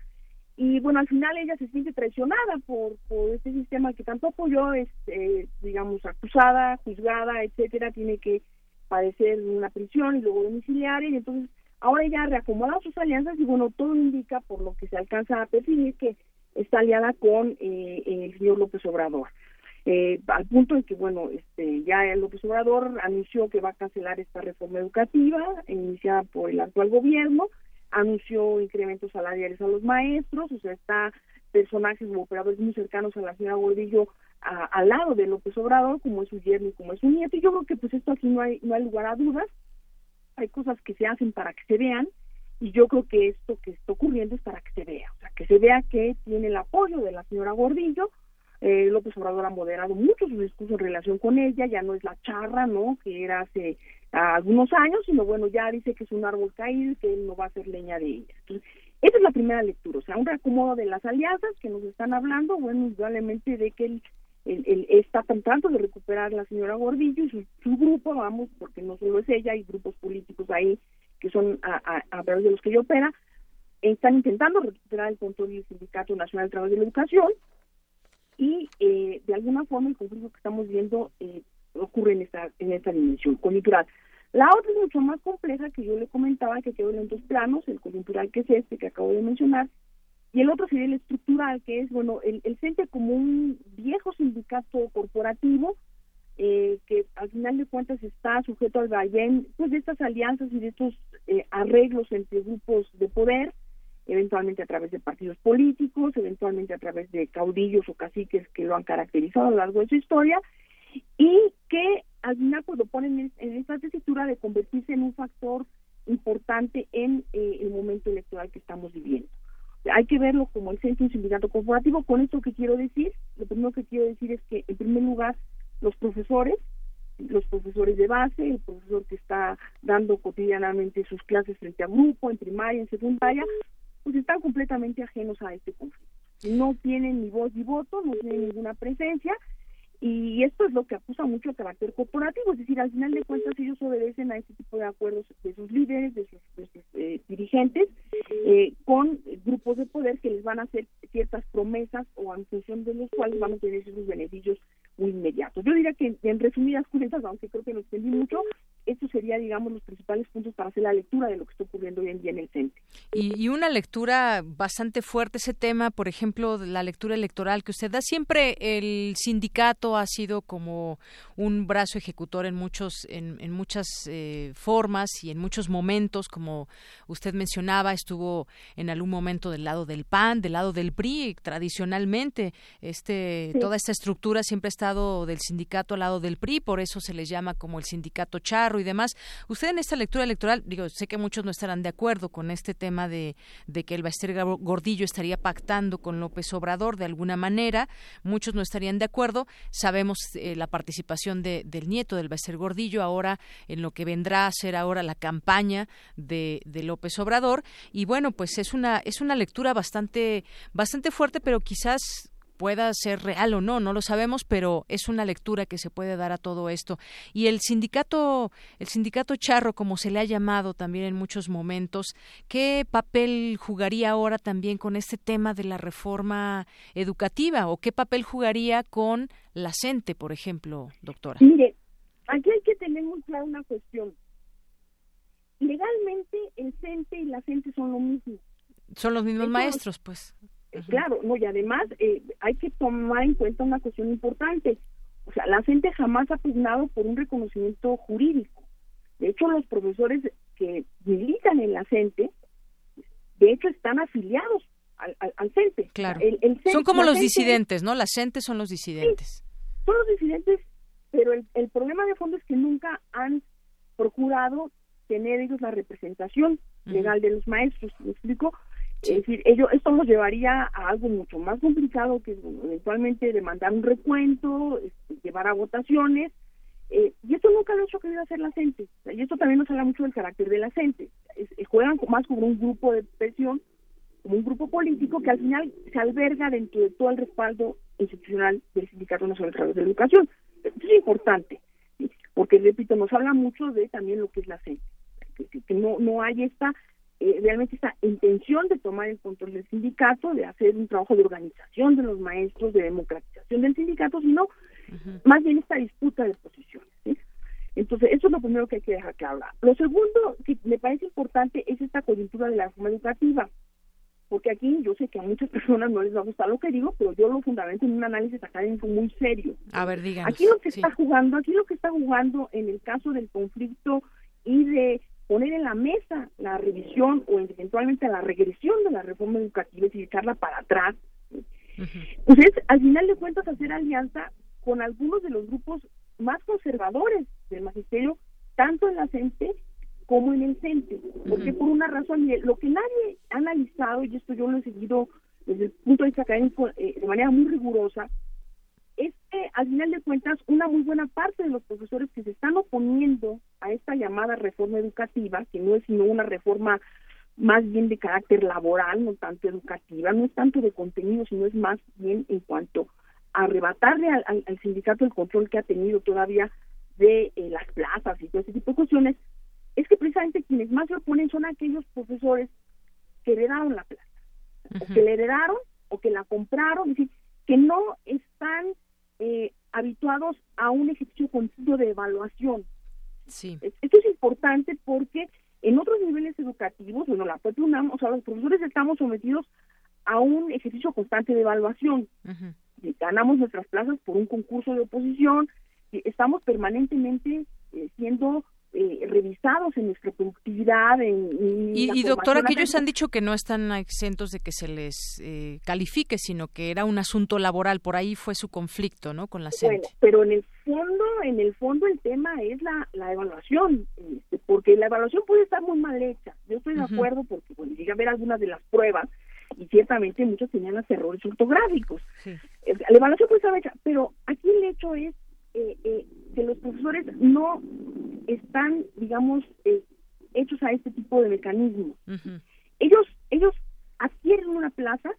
y bueno, al final ella se siente traicionada por, este sistema que tanto apoyó, es, eh, digamos, acusada, juzgada, etcétera, tiene que padecer una prisión y luego domiciliaria y entonces ahora ya reacomoda sus alianzas y bueno, todo indica por lo que se alcanza a percibir que está aliada con eh, el señor López Obrador. Eh, al punto de que, bueno, este, ya López Obrador anunció que va a cancelar esta reforma educativa iniciada por el actual gobierno, anunció incrementos salariales a los maestros, o sea, está personajes o operadores muy cercanos a la señora Gordillo al lado de López Obrador, como es su yerno y como es su nieto, y yo creo que pues esto aquí no hay, no hay lugar a dudas, hay cosas que se hacen para que se vean, y yo creo que esto que está ocurriendo es para que se vea, o sea, que se vea que tiene el apoyo de la señora Gordillo, eh, López Obrador ha moderado mucho su discurso en relación con ella, ya no es la charra, ¿no?, que era hace algunos años, sino bueno, ya dice que es un árbol caído y que él no va a hacer leña de ella. Entonces, esa es la primera lectura, o sea, un reacomodo de las alianzas que nos están hablando, bueno, indudablemente de que el él, está tratando de recuperar la señora Gordillo y su, grupo, vamos, porque no solo es ella, hay grupos políticos ahí que son a, a, través de los que ella opera, están intentando recuperar el control del Sindicato Nacional de Trabajo de la Educación y eh, de alguna forma el conflicto que estamos viendo eh, ocurre en esta, en esta dimensión coyuntural. La otra es mucho más compleja que yo le comentaba que quedó en dos planos, el coyuntural que es este que acabo de mencionar, y el otro sería el estructural, que es, bueno, el, el CENTE como un viejo sindicato corporativo eh, que al final de cuentas está sujeto al vaivén pues, de estas alianzas y de estos eh, arreglos entre grupos de poder, eventualmente a través de partidos políticos, eventualmente a través de caudillos o caciques que lo han caracterizado a lo largo de su historia, y que al final pues lo ponen en, en esta tesitura de convertirse en un factor importante en eh, el momento electoral que estamos viviendo hay que verlo como el centro de sindicato corporativo. Con esto que quiero decir, lo primero que quiero decir es que, en primer lugar, los profesores, los profesores de base, el profesor que está dando cotidianamente sus clases frente a grupo, en primaria, en secundaria, pues están completamente ajenos a este conflicto. No tienen ni voz ni voto, no tienen ninguna presencia y esto es lo que acusa mucho el carácter corporativo, es decir, al final de cuentas ellos obedecen a este tipo de acuerdos de sus líderes, de sus, eh, dirigentes, eh, con grupos de poder que les van a hacer ciertas promesas o en función de los cuales van a tener esos beneficios muy inmediatos. Yo diría que en resumidas cuentas, aunque creo que no extendí mucho, estos serían, digamos, los principales puntos para hacer la lectura de lo que está ocurriendo hoy en día en el CENTE. Y, una lectura bastante fuerte ese tema, por ejemplo, la lectura electoral que usted da. Siempre el sindicato ha sido como un brazo ejecutor en muchos, en, en muchas eh, formas y en muchos momentos, como usted mencionaba, estuvo en algún momento del lado del PAN, del lado del PRI, tradicionalmente, este, toda esta estructura siempre ha estado del sindicato al lado del PRI, por eso se les llama como el sindicato y demás. Usted en esta lectura electoral, digo, sé que muchos no estarán de acuerdo con este tema de, de que el Baester Gordillo estaría pactando con López Obrador de alguna manera, muchos no estarían de acuerdo. Sabemos eh, la participación de, del nieto del Baester Gordillo ahora en lo que vendrá a ser ahora la campaña de, de López Obrador y bueno, pues es una es una lectura bastante bastante fuerte, pero quizás pueda ser real o no, no lo sabemos, pero es una lectura que se puede dar a todo esto. Y el sindicato, el sindicato charro, como se le ha llamado también en muchos momentos, ¿qué papel jugaría ahora también con este tema de la reforma educativa o qué papel jugaría con la CENTE, por ejemplo, doctora? Mire, aquí hay que tener muy clara una cuestión. Legalmente el CENTE y la CENTE son lo mismo. Son los mismos maestros, pues. Claro, no, y además eh, hay que tomar en cuenta una cuestión importante. O sea, la gente jamás ha pugnado por un reconocimiento jurídico. De hecho, los profesores que militan en la CENTE, de hecho, están afiliados al, al, CENTE. Claro. son como los disidentes, ¿no? La CENTE son los disidentes. son los disidentes, pero el, el problema de fondo es que nunca han procurado tener ellos la representación legal de los maestros. ¿Me explico? Es decir, ello, esto nos llevaría a algo mucho más complicado que eventualmente demandar un recuento, este, llevar a votaciones, eh, y esto nunca lo ha hecho querido hacer la gente. Y esto también nos habla mucho del carácter de la gente. juegan más como un grupo de presión, como un grupo político que al final se alberga dentro de todo el respaldo institucional del Sindicato Nacional de Educación. Esto es importante, porque, repito, nos habla mucho de también lo que es la gente. Que, no, no hay esta eh, realmente esta intención de tomar el control del sindicato, de hacer un trabajo de organización de los maestros, de democratización del sindicato, sino más bien esta disputa de posiciones. Entonces, eso es lo primero que hay que dejar claro. Lo segundo que me parece importante es esta coyuntura de la reforma educativa, porque aquí yo sé que a muchas personas no les va a gustar lo que digo, pero yo lo fundamento en un análisis académico muy serio. A ver, díganos. Aquí lo que está jugando, aquí lo que está jugando en el caso del conflicto y de poner en la mesa la revisión o eventualmente la regresión de la reforma educativa y echarla para atrás, pues es al final de cuentas hacer alianza con algunos de los grupos más conservadores del magisterio, tanto en la CENTE como en el CENTE, porque por una razón, lo que nadie ha analizado, y esto yo lo he seguido desde el punto de vista académico eh, de manera muy rigurosa, es que al final de cuentas una muy buena parte de los profesores que se están oponiendo a esta llamada reforma educativa, que no es sino una reforma más bien de carácter laboral, no tanto educativa, no es tanto de contenido, sino es más bien en cuanto a arrebatarle al, sindicato el control que ha tenido todavía de eh, las plazas y todo ese tipo de cuestiones, es que precisamente quienes más se oponen son aquellos profesores que heredaron la plaza, o que la heredaron, o que la compraron, es decir, que no están eh, habituados a un ejercicio continuo de evaluación. Sí. Esto es importante porque en otros niveles educativos, bueno, la propia UNAM, o sea, los profesores estamos sometidos a un ejercicio constante de evaluación. Ganamos nuestras plazas por un concurso de oposición, estamos permanentemente eh, siendo eh, revisados en nuestra productividad. En, y, doctora, que ellos han dicho que no están exentos de que se les eh, califique, sino que era un asunto laboral. Por ahí fue su conflicto, ¿no? Con la bueno, pero en el fondo, en el fondo el tema es la, la evaluación, este, porque la evaluación puede estar muy mal hecha. Yo estoy de acuerdo porque bueno, llegué a ver algunas de las pruebas y ciertamente muchos tenían los errores ortográficos. Eh, la evaluación puede estar hecha, pero aquí el hecho es eh, eh, que los profesores no están, digamos, eh, hechos a este tipo de mecanismos. Ellos, ellos adquieren una plaza.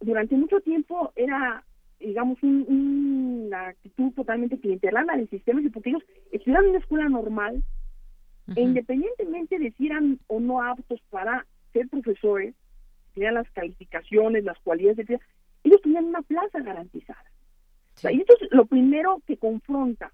Durante mucho tiempo era, digamos, una actitud totalmente clientelana del sistema, porque ellos estudiaban en una escuela normal, e independientemente de si eran o no aptos para ser profesores, tenían las calificaciones, las cualidades, de ellos tenían una plaza garantizada. Y esto es lo primero que confronta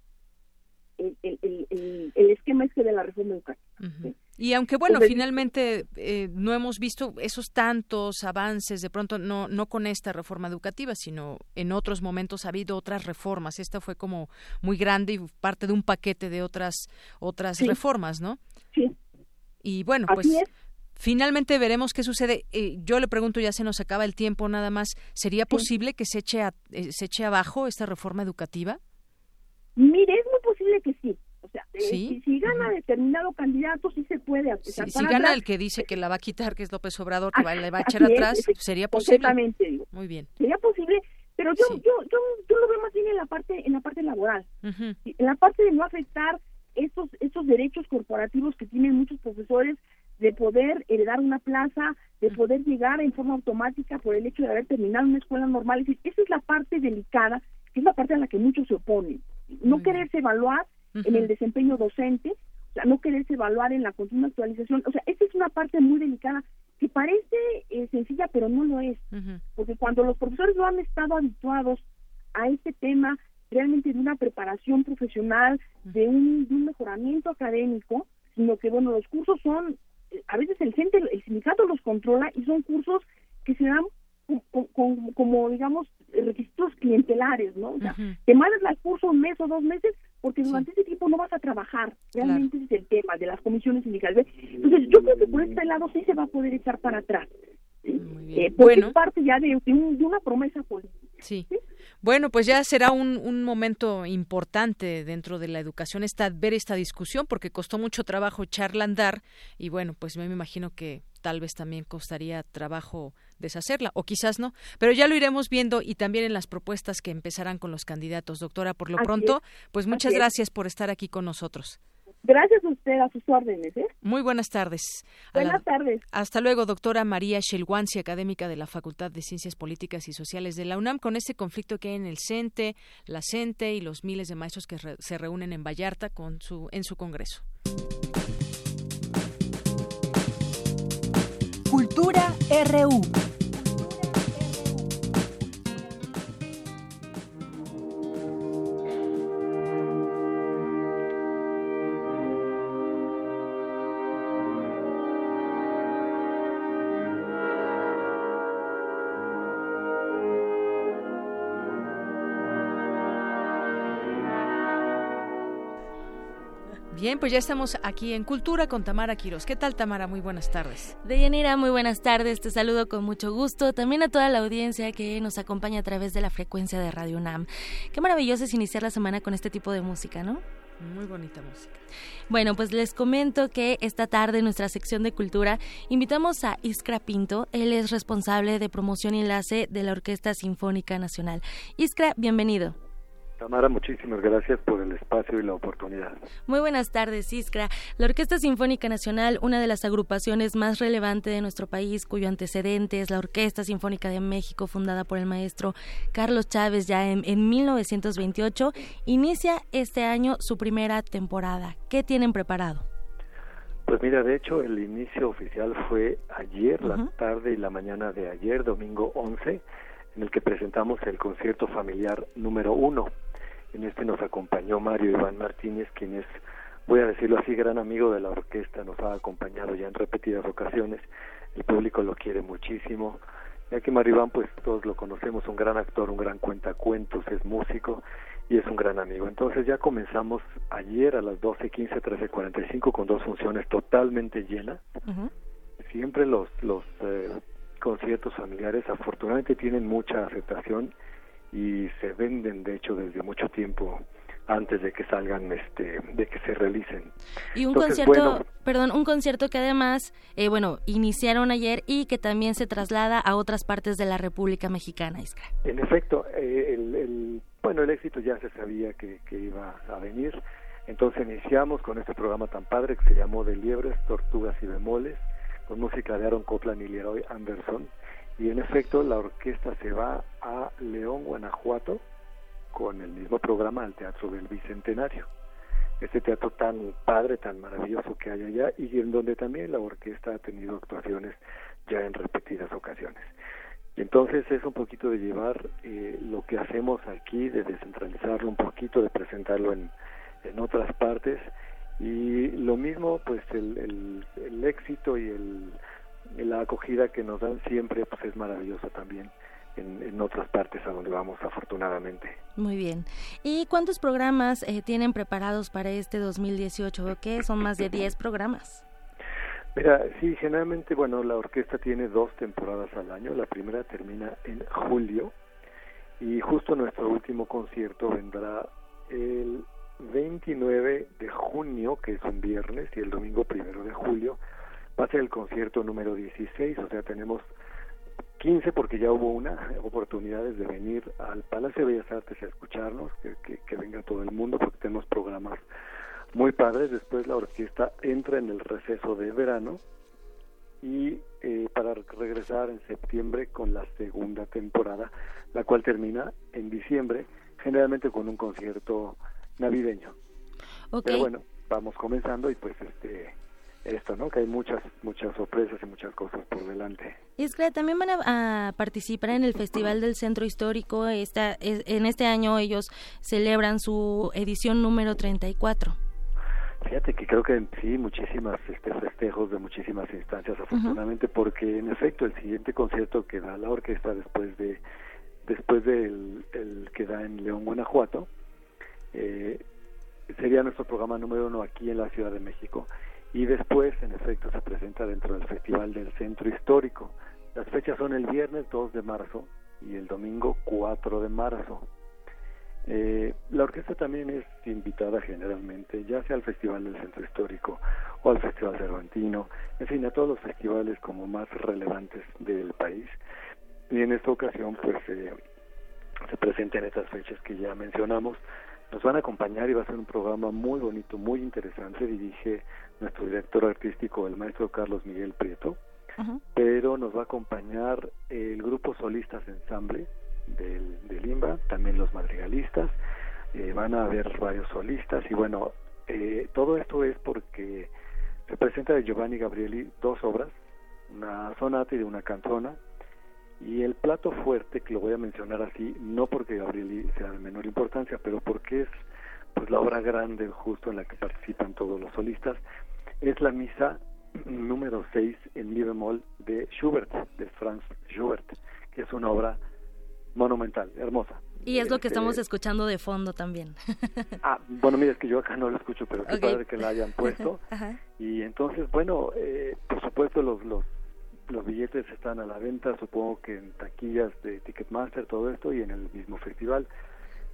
el, el, el, esquema este de la reforma educativa. Y aunque, bueno, finalmente eh, no hemos visto esos tantos avances, de pronto no, no con esta reforma educativa, sino en otros momentos ha habido otras reformas. Esta fue como muy grande y parte de un paquete de otras, otras reformas, ¿no? Sí. Y bueno, pues finalmente veremos qué sucede. Eh, yo le pregunto, ya se nos acaba el tiempo nada más, ¿sería posible que se eche, eh, se eche abajo esta reforma educativa? Mire, es muy posible que sí. O sea, eh, si, gana determinado candidato, sí se puede hacer. si gana el que dice que la va a quitar, que es López Obrador, que le va a echar atrás, sería posible. Digo. Muy bien. Sería posible, pero yo, yo, yo, yo, lo veo más bien en la parte, en la parte laboral. En la parte de no afectar estos, estos derechos corporativos que tienen muchos profesores de poder heredar una plaza, de poder llegar en forma automática por el hecho de haber terminado una escuela normal. Es decir, esa es la parte delicada, que es la parte a la que muchos se oponen. No quererse evaluar en el desempeño docente, o sea, no quererse evaluar en la continua actualización. O sea, esa es una parte muy delicada que parece eh, sencilla, pero no lo es. Porque cuando los profesores no han estado habituados a este tema realmente de una preparación profesional, de un, de un mejoramiento académico, sino que, bueno, los cursos son a veces el centro, el sindicato los controla y son cursos que se dan como, digamos, requisitos clientelares, ¿no? O sea, te mandas al curso un mes o dos meses porque durante ese tiempo no vas a trabajar. Realmente ese es el tema de las comisiones sindicales. Entonces, yo creo que por este lado sí se va a poder echar para atrás. Eh, porque es parte ya de, una promesa política. ¿sí? Bueno, pues ya será un, un, momento importante dentro de la educación esta, ver esta discusión, porque costó mucho trabajo echarla a andar y bueno, pues me imagino que tal vez también costaría trabajo deshacerla, o quizás no, pero ya lo iremos viendo y también en las propuestas que empezarán con los candidatos. Doctora, por lo pronto, pues muchas gracias por estar aquí con nosotros. Gracias a usted, a sus órdenes. ¿eh? Muy buenas tardes. Buenas tardes. Hasta luego, doctora María Shelwansi, académica de la Facultad de Ciencias Políticas y Sociales de la UNAM, con este conflicto que hay en el CENTE, la CENTE y los miles de maestros que se reúnen en Vallarta con su, en su congreso. Cultura RU. Bien, pues ya estamos aquí en Cultura con Tamara Quiros. ¿Qué tal, Tamara? Muy buenas tardes. Deyanira, muy buenas tardes. Te saludo con mucho gusto. También a toda la audiencia que nos acompaña a través de la frecuencia de Radio UNAM. Qué maravilloso es iniciar la semana con este tipo de música, ¿no? Muy bonita música. Bueno, pues les comento que esta tarde en nuestra sección de cultura invitamos a Iskra Pinto. Él es responsable de promoción y enlace de la Orquesta Sinfónica Nacional. Iskra, bienvenido. Tamara, muchísimas gracias por el espacio y la oportunidad. Muy buenas tardes, Iskra. La Orquesta Sinfónica Nacional, una de las agrupaciones más relevantes de nuestro país, cuyo antecedente es la Orquesta Sinfónica de México, fundada por el maestro Carlos Chávez ya en, 1928, inicia este año su primera temporada. ¿Qué tienen preparado? Pues mira, de hecho, el inicio oficial fue ayer, la tarde y la mañana de ayer, domingo 11, en el que presentamos el concierto familiar número uno en este nos acompañó Mario Iván Martínez, quien es, voy a decirlo así, gran amigo de la orquesta, nos ha acompañado ya en repetidas ocasiones, el público lo quiere muchísimo, ya que Mario Iván, pues todos lo conocemos, un gran actor, un gran cuentacuentos, es músico y es un gran amigo. Entonces ya comenzamos ayer a las 12.15, 13.45 con dos funciones totalmente llenas. Siempre los, los eh, conciertos familiares afortunadamente tienen mucha aceptación y se venden de hecho desde mucho tiempo antes de que salgan este de que se realicen. Y un concierto perdón un concierto que además eh, bueno iniciaron ayer y que también se traslada a otras partes de la República Mexicana Iskra. en efecto eh, el, bueno el éxito ya se sabía que, que iba a venir. Entonces iniciamos con este programa tan padre que se llamó de liebres tortugas y bemoles con música de Aaron Copland y Leroy Anderson y en efecto la orquesta se va a León, Guanajuato, con el mismo programa al Teatro del Bicentenario. Este teatro tan padre, tan maravilloso que hay allá y en donde también la orquesta ha tenido actuaciones ya en repetidas ocasiones. Y entonces es un poquito de llevar eh, lo que hacemos aquí, de descentralizarlo un poquito, de presentarlo en, en otras partes y lo mismo pues el, el, éxito y el, la acogida que nos dan siempre pues es maravillosa también en, en, otras partes a donde vamos afortunadamente. Muy bien. ¿Y cuántos programas eh, tienen preparados para este 2018? ¿Qué? Son más de 10 programas. Mira, sí, generalmente, bueno, la orquesta tiene dos temporadas al año. La primera termina en julio y justo nuestro último concierto vendrá el 29 de junio, que es un viernes, y el domingo primero de julio va a ser el concierto número 16, o sea, tenemos 15 porque ya hubo una oportunidades de venir al Palacio de Bellas Artes a escucharnos, que, que, venga todo el mundo porque tenemos programas muy padres. Después la orquesta entra en el receso de verano y eh, para regresar en septiembre con la segunda temporada, la cual termina en diciembre, generalmente con un concierto navideño. Pero bueno, vamos comenzando y pues este esto, ¿no? Que hay muchas, muchas sorpresas y muchas cosas por delante. Iskra, también van a, participar en el Festival del Centro Histórico. Esta, en este año ellos celebran su edición número 34. Fíjate que creo que sí, muchísimas este, festejos de muchísimas instancias, afortunadamente, porque en efecto el siguiente concierto que da la orquesta después de después del el que da en León, Guanajuato, eh, sería nuestro programa número uno aquí en la Ciudad de México y después en efecto se presenta dentro del Festival del Centro Histórico. Las fechas son el viernes 2 de marzo y el domingo 4 de marzo. Eh, la orquesta también es invitada generalmente, ya sea al Festival del Centro Histórico o al Festival Cervantino, en fin, a todos los festivales como más relevantes del país. Y en esta ocasión, pues, eh, se presentan estas fechas que ya mencionamos. Nos van a acompañar y va a ser un programa muy bonito, muy interesante. Dirige nuestro director artístico, el maestro Carlos Miguel Prieto, pero nos va a acompañar el grupo Solistas Ensamble del, del IMBA, también los madrigalistas, eh, van a haber varios solistas y bueno, eh, todo esto es porque se presenta de Giovanni Gabrieli dos obras, una sonata y una canzona, y el plato fuerte, que lo voy a mencionar así, no porque Gabrieli sea de menor importancia, pero porque es pues la obra grande justo en la que participan todos los solistas, es la misa número 6 en mi bemol de Schubert, de Franz Schubert, que es una obra monumental, hermosa. Y es lo que este, estamos escuchando de fondo también. ah, bueno, mira, es que yo acá no lo escucho, pero qué padre que la hayan puesto. Y entonces, bueno, eh, por supuesto los, los, los billetes están a la venta, supongo que en taquillas de Ticketmaster, todo esto, y en el mismo festival.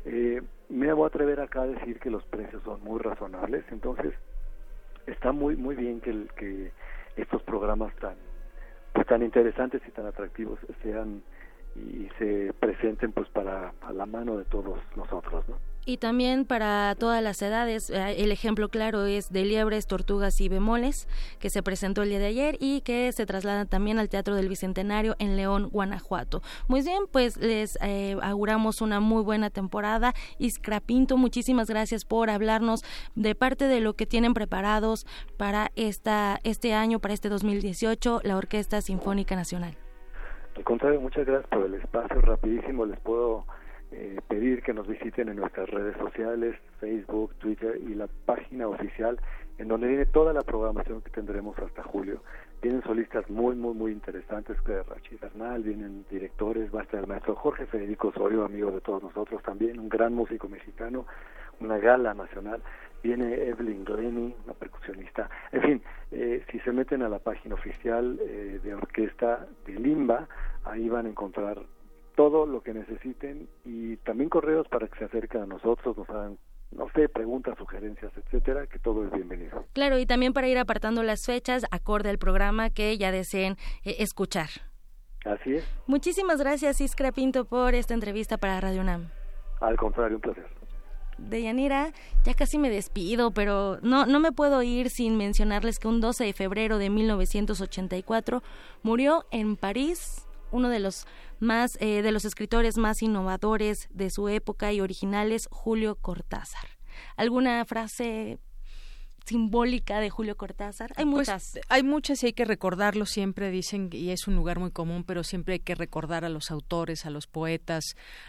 Eh, me voy a atrever acá a decir que los precios son muy razonables, entonces está muy muy bien que, el, que estos programas tan pues, tan interesantes y tan atractivos sean y se presenten pues para a la mano de todos nosotros, ¿no? Y también para todas las edades. Eh, el ejemplo claro es de liebres, tortugas y bemoles, que se presentó el día de ayer y que se traslada también al Teatro del Bicentenario en León, Guanajuato. Muy bien, pues les eh, auguramos una muy buena temporada. Iskra Pinto, muchísimas gracias por hablarnos de parte de lo que tienen preparados para esta, este año, para este 2018, la Orquesta Sinfónica Nacional. Al contrario, muchas gracias por el espacio. Rapidísimo les puedo eh, pedir que nos visiten en nuestras redes sociales, Facebook, Twitter y la página oficial en donde viene toda la programación que tendremos hasta julio. Vienen solistas muy, muy, muy interesantes, que Rachid Arnal, vienen directores, va a estar el maestro Jorge Federico Osorio, amigo de todos nosotros también, un gran músico mexicano, una gala nacional, viene Evelyn Glenny, una percusionista, en fin, eh, si se meten a la página oficial eh, de orquesta de Limba, ahí van a encontrar todo lo que necesiten y también correos para que se acerquen a nosotros, nos hagan no sé, preguntas, sugerencias, etcétera, que todo es bienvenido. Claro, y también para ir apartando las fechas acorde al programa que ya deseen eh, escuchar. Así es. Muchísimas gracias, Iskra Pinto, por esta entrevista para Radio UNAM. Al contrario, un placer. Deyanira, ya casi me despido, pero no, no me puedo ir sin mencionarles que un 12 de febrero de 1984 murió en París uno de los más eh, de los escritores más innovadores de su época y originales, Julio Cortázar. ¿Alguna frase simbólica de Julio Cortázar? Hay pues, muchas. hay muchas y hay que recordarlo siempre, dicen, y es un lugar muy común, pero siempre hay que recordar a los autores, a los poetas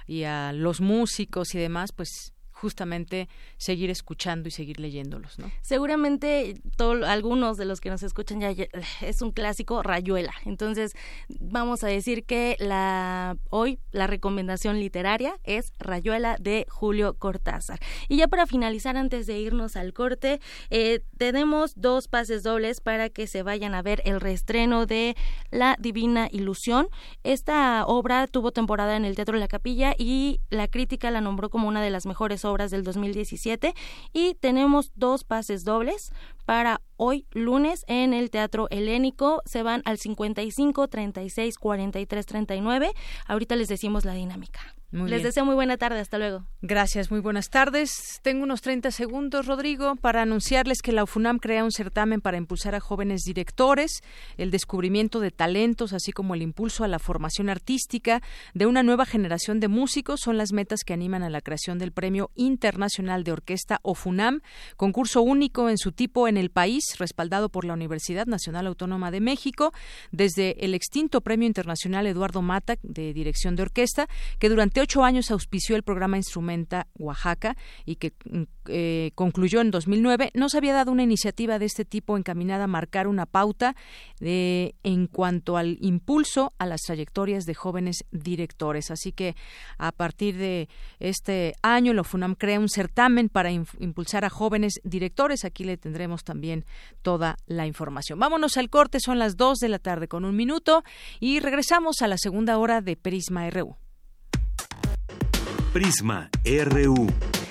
y a los músicos y demás, pues justamente seguir escuchando y seguir leyéndolos, ¿no? Seguramente algunos de los que nos escuchan ya, es un clásico Rayuela. Entonces, vamos a decir que la hoy la recomendación literaria es Rayuela de Julio Cortázar. Y ya para finalizar, antes de irnos al corte, eh, tenemos dos pases dobles para que se vayan a ver el reestreno de La Divina Ilusión. Esta obra tuvo temporada en el Teatro de la Capilla y la crítica la nombró como una de las mejores obras del 2017 y tenemos dos pases dobles para hoy lunes en el Teatro Helénico. Se van al 55 36 43 39. Ahorita les decimos la dinámica. Les deseo muy buena tarde, hasta luego. Gracias, muy buenas tardes. Tengo unos 30 segundos, Rodrigo, para anunciarles que la UFUNAM crea un certamen para impulsar a jóvenes directores, el descubrimiento de talentos, así como el impulso a la formación artística de una nueva generación de músicos son las metas que animan a la creación del Premio Internacional de Orquesta UFUNAM, concurso único en su tipo en el país, respaldado por la Universidad Nacional Autónoma de México, desde el extinto Premio Internacional Eduardo Mata de Dirección de Orquesta, que durante ocho años auspició el programa Instrumenta Oaxaca y que mm, eh, concluyó en 2009, no se había dado una iniciativa de este tipo encaminada a marcar una pauta de, en cuanto al impulso a las trayectorias de jóvenes directores. Así que a partir de este año, la FUNAM crea un certamen para impulsar a jóvenes directores. Aquí le tendremos también toda la información. Vámonos al corte, son las dos de la tarde con un minuto y regresamos a la segunda hora de Prisma RU. Prisma RU.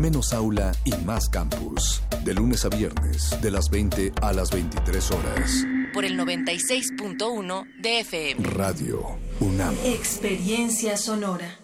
Menos aula y más campus. De lunes a viernes, de las 20 a las 23 horas. Por el 96.1 de FM. Radio UNAM. Experiencia sonora.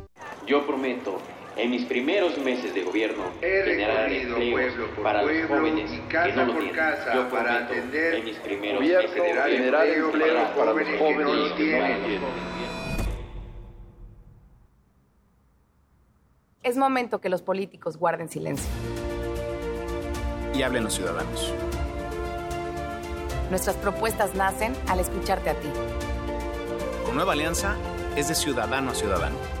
Yo prometo en mis primeros meses de gobierno generar empleos para los jóvenes que no lo tienen. Yo prometo en mis primeros meses de gobierno generar empleos para los jóvenes que no lo tienen. Es momento que los políticos guarden silencio. Y hablen los ciudadanos. Nuestras propuestas nacen al escucharte a ti. Con Nueva Alianza es de ciudadano a ciudadano.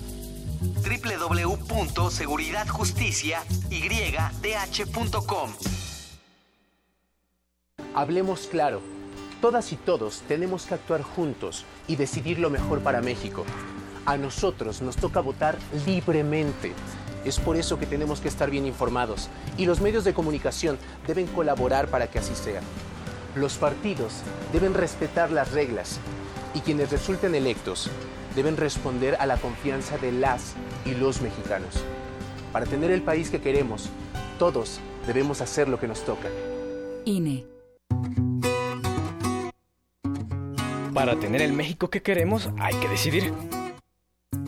www.seguridadjusticiaydh.com. Hablemos claro. Todas y todos tenemos que actuar juntos y decidir lo mejor para México. A nosotros nos toca votar libremente. Es por eso que tenemos que estar bien informados y los medios de comunicación deben colaborar para que así sea. Los partidos deben respetar las reglas y quienes resulten electos deben responder a la confianza de las y los mexicanos. Para tener el país que queremos, todos debemos hacer lo que nos toca. INE. Para tener el México que queremos hay que decidir.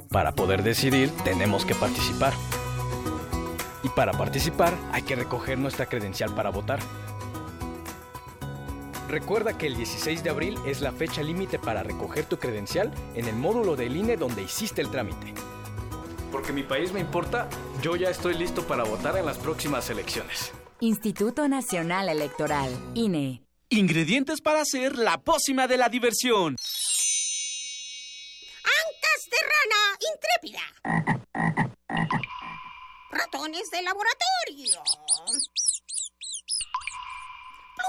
Para poder decidir tenemos que participar. Y para participar hay que recoger nuestra credencial para votar. Recuerda que el 16 de abril es la fecha límite para recoger tu credencial en el módulo del INE donde hiciste el trámite. Porque mi país me importa, yo ya estoy listo para votar en las próximas elecciones. Instituto Nacional Electoral, INE. Ingredientes para hacer la pócima de la diversión. Ancas de rana intrépida. Ratones de laboratorio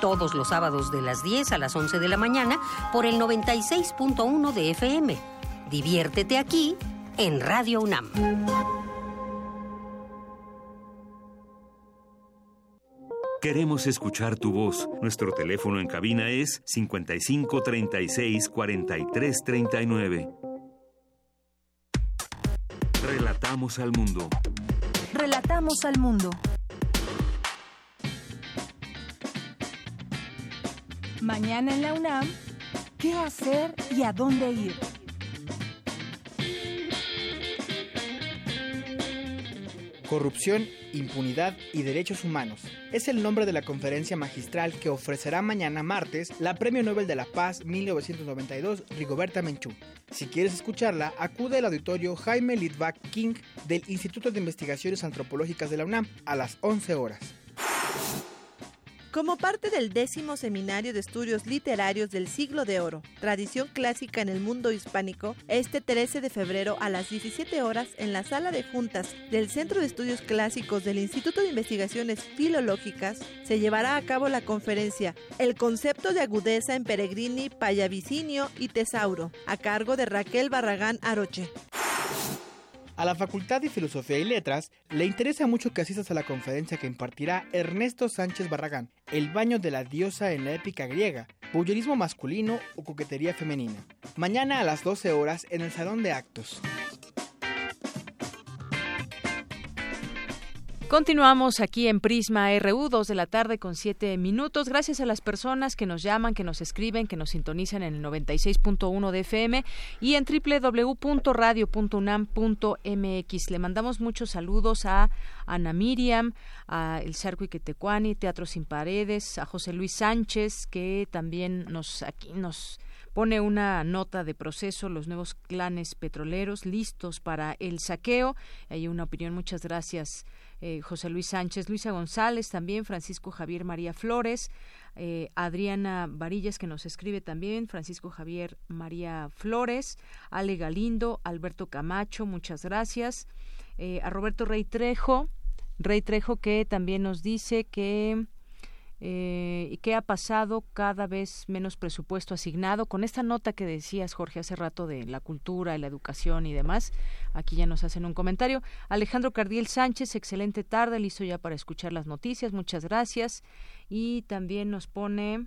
todos los sábados de las 10 a las 11 de la mañana por el 96.1 de FM. Diviértete aquí en Radio UNAM. Queremos escuchar tu voz. Nuestro teléfono en cabina es 55 36 43 39. Relatamos al mundo. Relatamos al mundo. Mañana en la UNAM, ¿qué hacer y a dónde ir? Corrupción, impunidad y derechos humanos. Es el nombre de la conferencia magistral que ofrecerá mañana martes la Premio Nobel de la Paz 1992 Rigoberta Menchú. Si quieres escucharla, acude al auditorio Jaime Litvak King del Instituto de Investigaciones Antropológicas de la UNAM a las 11 horas. Como parte del décimo Seminario de Estudios Literarios del Siglo de Oro, tradición clásica en el mundo hispánico, este 13 de febrero a las 17 horas en la sala de juntas del Centro de Estudios Clásicos del Instituto de Investigaciones Filológicas se llevará a cabo la conferencia El concepto de agudeza en Peregrini, Payavicinio y Tesauro, a cargo de Raquel Barragán Aroche. A la Facultad de Filosofía y Letras le interesa mucho que asistas a la conferencia que impartirá Ernesto Sánchez Barragán, El baño de la diosa en la épica griega, bullerismo masculino o coquetería femenina. Mañana a las 12 horas en el Salón de Actos. Continuamos aquí en Prisma RU, 2 de la tarde con 7 minutos. Gracias a las personas que nos llaman, que nos escriben, que nos sintonizan en el 96.1 de FM y en www.radio.unam.mx. Le mandamos muchos saludos a Ana Miriam, a El Cerco Iquetecuani, Teatro Sin Paredes, a José Luis Sánchez, que también nos aquí nos pone una nota de proceso los nuevos clanes petroleros listos para el saqueo. Hay una opinión, muchas gracias eh, José Luis Sánchez, Luisa González también, Francisco Javier María Flores, eh, Adriana Varillas que nos escribe también, Francisco Javier María Flores, Ale Galindo, Alberto Camacho, muchas gracias, eh, a Roberto Rey Trejo, Rey Trejo que también nos dice que eh, qué ha pasado cada vez menos presupuesto asignado con esta nota que decías Jorge hace rato de la cultura, la educación y demás. Aquí ya nos hacen un comentario. Alejandro Cardiel Sánchez, excelente tarde, listo ya para escuchar las noticias. Muchas gracias. Y también nos pone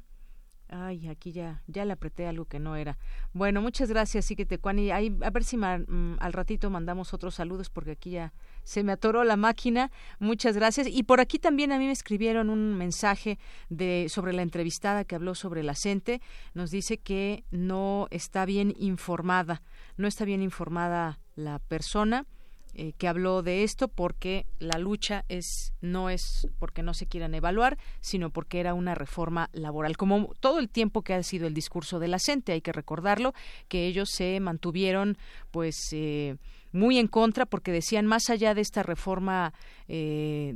Ay, aquí ya, ya le apreté algo que no era. Bueno, muchas gracias, sí que te Ahí, a ver si mm, al ratito mandamos otros saludos porque aquí ya se me atoró la máquina. Muchas gracias. Y por aquí también a mí me escribieron un mensaje de sobre la entrevistada que habló sobre la CENTE. Nos dice que no está bien informada, no está bien informada la persona eh, que habló de esto porque la lucha es no es porque no se quieran evaluar, sino porque era una reforma laboral. Como todo el tiempo que ha sido el discurso de la CENTE, hay que recordarlo, que ellos se mantuvieron pues eh, muy en contra porque decían más allá de esta reforma eh,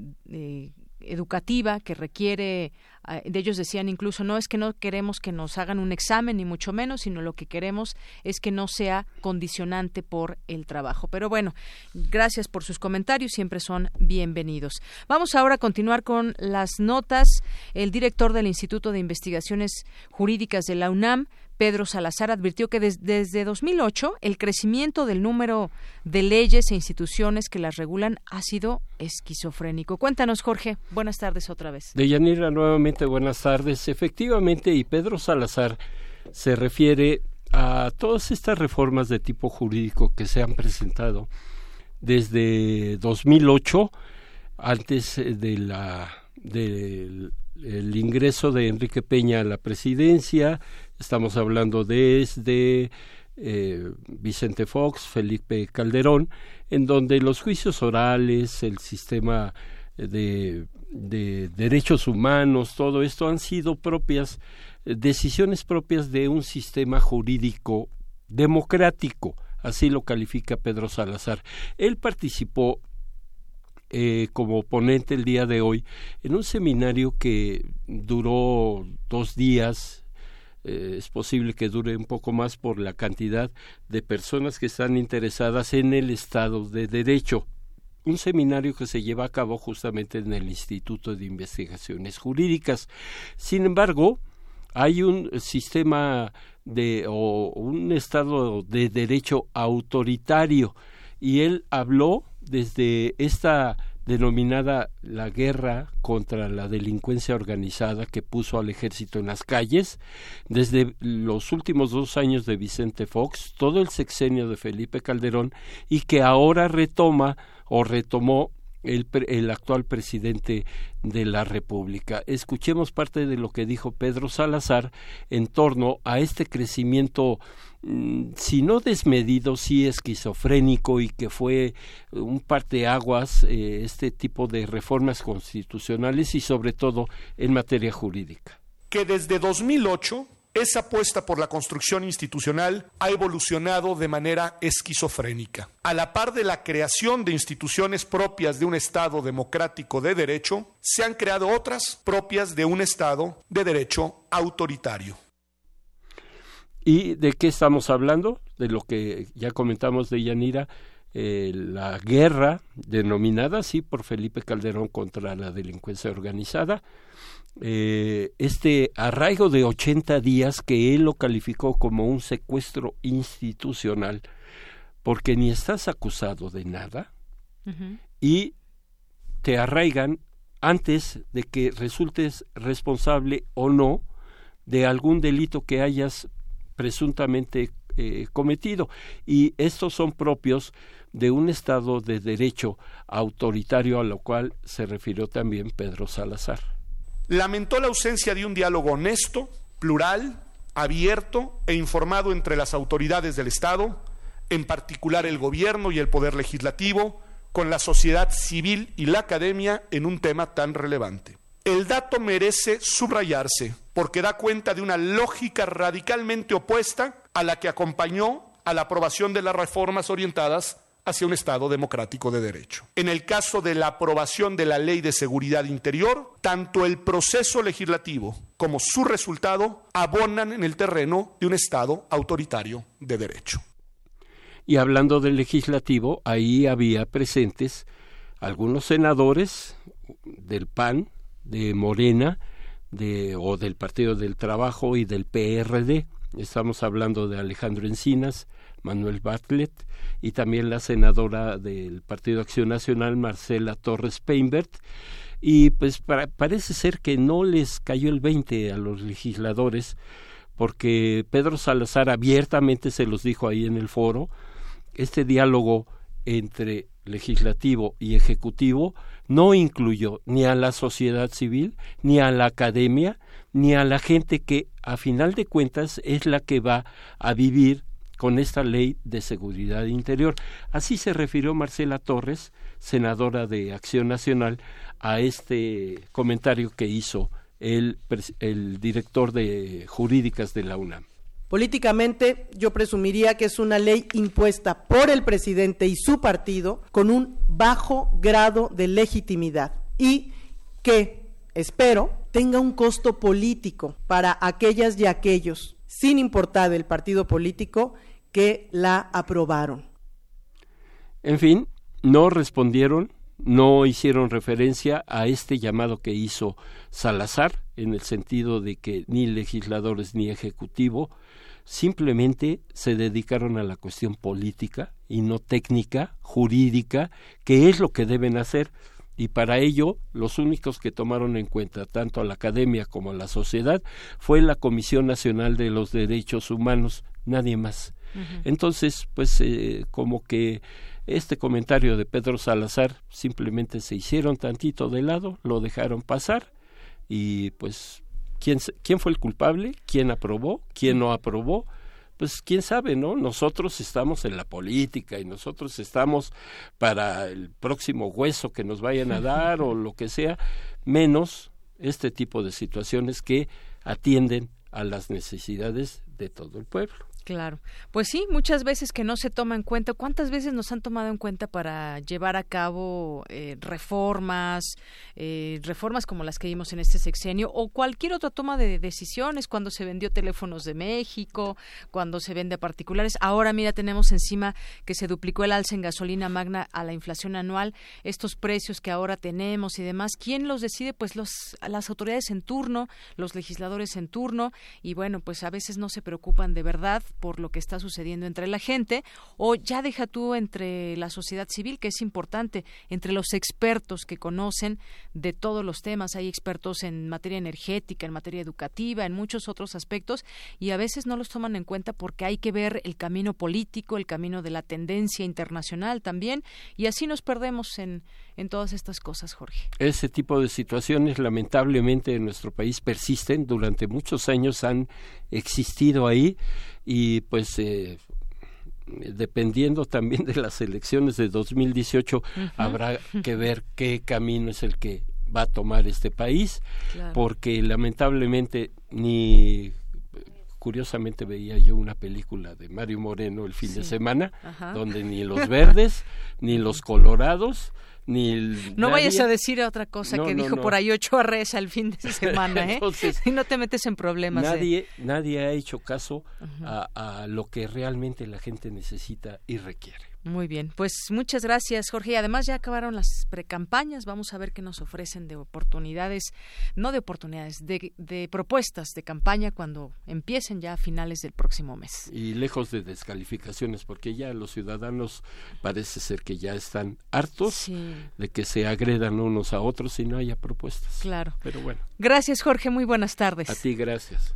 educativa que requiere de ellos decían incluso no es que no queremos que nos hagan un examen ni mucho menos sino lo que queremos es que no sea condicionante por el trabajo pero bueno gracias por sus comentarios siempre son bienvenidos. Vamos ahora a continuar con las notas. El director del Instituto de Investigaciones Jurídicas de la UNAM Pedro Salazar advirtió que desde 2008 el crecimiento del número de leyes e instituciones que las regulan ha sido esquizofrénico. Cuéntanos, Jorge. Buenas tardes otra vez. Deyanira, nuevamente buenas tardes. Efectivamente, y Pedro Salazar se refiere a todas estas reformas de tipo jurídico que se han presentado desde 2008, antes de la del el ingreso de Enrique Peña a la presidencia, estamos hablando desde eh, Vicente Fox, Felipe Calderón, en donde los juicios orales, el sistema de, de derechos humanos, todo esto han sido propias decisiones propias de un sistema jurídico democrático, así lo califica Pedro Salazar. Él participó eh, como ponente el día de hoy en un seminario que duró dos días. Eh, es posible que dure un poco más por la cantidad de personas que están interesadas en el Estado de Derecho. Un seminario que se lleva a cabo justamente en el Instituto de Investigaciones Jurídicas. Sin embargo, hay un sistema de o un estado de derecho autoritario y él habló desde esta denominada la guerra contra la delincuencia organizada que puso al ejército en las calles, desde los últimos dos años de Vicente Fox, todo el sexenio de Felipe Calderón, y que ahora retoma o retomó el, actual presidente de la República. Escuchemos parte de lo que dijo Pedro Salazar en torno a este crecimiento, mm, si no desmedido, sí esquizofrénico y que fue un parteaguas eh, este tipo de reformas constitucionales y sobre todo en materia jurídica. Que desde 2008 esa apuesta por la construcción institucional ha evolucionado de manera esquizofrénica. A la par de la creación de instituciones propias de un Estado democrático de derecho, se han creado otras propias de un Estado de derecho autoritario. ¿Y de qué estamos hablando? De lo que ya comentamos de Yanira, eh, la guerra denominada así por Felipe Calderón contra la delincuencia organizada, eh, este arraigo de 80 días que él lo calificó como un secuestro institucional, porque ni estás acusado de nada y te arraigan antes de que resultes responsable o no de algún delito que hayas presuntamente eh, cometido. Y estos son propios de un Estado de derecho autoritario a lo cual se refirió también Pedro Salazar lamentó la ausencia de un diálogo honesto, plural, abierto e informado entre las autoridades del Estado, en particular el gobierno y el poder legislativo, con la sociedad civil y la academia en un tema tan relevante. El dato merece subrayarse porque da cuenta de una lógica radicalmente opuesta a la que acompañó a la aprobación de las reformas orientadas hacia un Estado democrático de derecho. En el caso de la aprobación de la Ley de Seguridad Interior, tanto el proceso legislativo como su resultado abonan en el terreno de un Estado autoritario de derecho. Y hablando del legislativo, ahí había presentes algunos senadores del PAN, de Morena, de, o del Partido del Trabajo y del PRD. Estamos hablando de Alejandro Encinas, Manuel Bartlett, y también la senadora del Partido Acción Nacional, Marcela Torres Peinbert. Y pues parece ser que no les cayó el 20 a los legisladores, porque Pedro Salazar abiertamente se los dijo ahí en el foro, este diálogo entre legislativo y ejecutivo no incluyó ni a la sociedad civil, ni a la academia, ni a la gente que a final de cuentas es la que va a vivir con esta ley de seguridad interior. Así se refirió Marcela Torres, senadora de Acción Nacional, a este comentario que hizo el, director de jurídicas de la UNAM. Políticamente, yo presumiría que es una ley impuesta por el presidente y su partido con un bajo grado de legitimidad y que, espero, tenga un costo político para aquellas y aquellos, sin importar el partido político, que la aprobaron. En fin, no respondieron, no hicieron referencia a este llamado que hizo Salazar, en el sentido de que ni legisladores ni ejecutivo simplemente se dedicaron a la cuestión política y no técnica, jurídica, que es lo que deben hacer. Y para ello, los únicos que tomaron en cuenta tanto a la academia como a la sociedad fue la Comisión Nacional de los Derechos Humanos, nadie más. Entonces, pues eh, como que este comentario de Pedro Salazar simplemente se hicieron tantito de lado, lo dejaron pasar y pues quién quién fue el culpable, quién aprobó, quién no aprobó, pues quién sabe, ¿no? Nosotros estamos en la política y nosotros estamos para el próximo hueso que nos vayan a dar o lo que sea, menos este tipo de situaciones que atienden a las necesidades de todo el pueblo. Claro. Pues sí, muchas veces que no se toma en cuenta. ¿Cuántas veces nos han tomado en cuenta para llevar a cabo eh, reformas, eh, reformas como las que vimos en este sexenio o cualquier otra toma de decisiones cuando se vendió teléfonos de México, cuando se vende a particulares? Ahora, mira, tenemos encima que se duplicó el alza en gasolina magna a la inflación anual, estos precios que ahora tenemos y demás. ¿Quién los decide? Pues los, las autoridades en turno, los legisladores en turno y bueno, pues a veces no se preocupan de verdad por lo que está sucediendo entre la gente o ya deja tú entre la sociedad civil, que es importante, entre los expertos que conocen de todos los temas. Hay expertos en materia energética, en materia educativa, en muchos otros aspectos y a veces no los toman en cuenta porque hay que ver el camino político, el camino de la tendencia internacional también y así nos perdemos en, en todas estas cosas, Jorge. Ese tipo de situaciones lamentablemente en nuestro país persisten, durante muchos años han existido ahí y pues eh, dependiendo también de las elecciones de 2018 habrá que ver qué camino es el que va a tomar este país porque lamentablemente ni curiosamente veía yo una película de Mario Moreno el fin de semana donde ni los verdes ni los colorados ni no vayas a decir otra cosa que dijo por ahí ocho arres al fin de semana ¿eh? y no te metes en problemas ¿eh? nadie nadie ha hecho caso a, a lo que realmente la gente necesita y requiere muy bien, pues muchas gracias, Jorge. Y además ya acabaron las precampañas. Vamos a ver qué nos ofrecen de oportunidades, no de oportunidades, de, de, propuestas de campaña cuando empiecen ya a finales del próximo mes. Y lejos de descalificaciones, porque ya los ciudadanos parece ser que ya están hartos de que se agredan unos a otros y no haya propuestas. Claro. Pero bueno. Gracias, Jorge. Muy buenas tardes. A ti, gracias.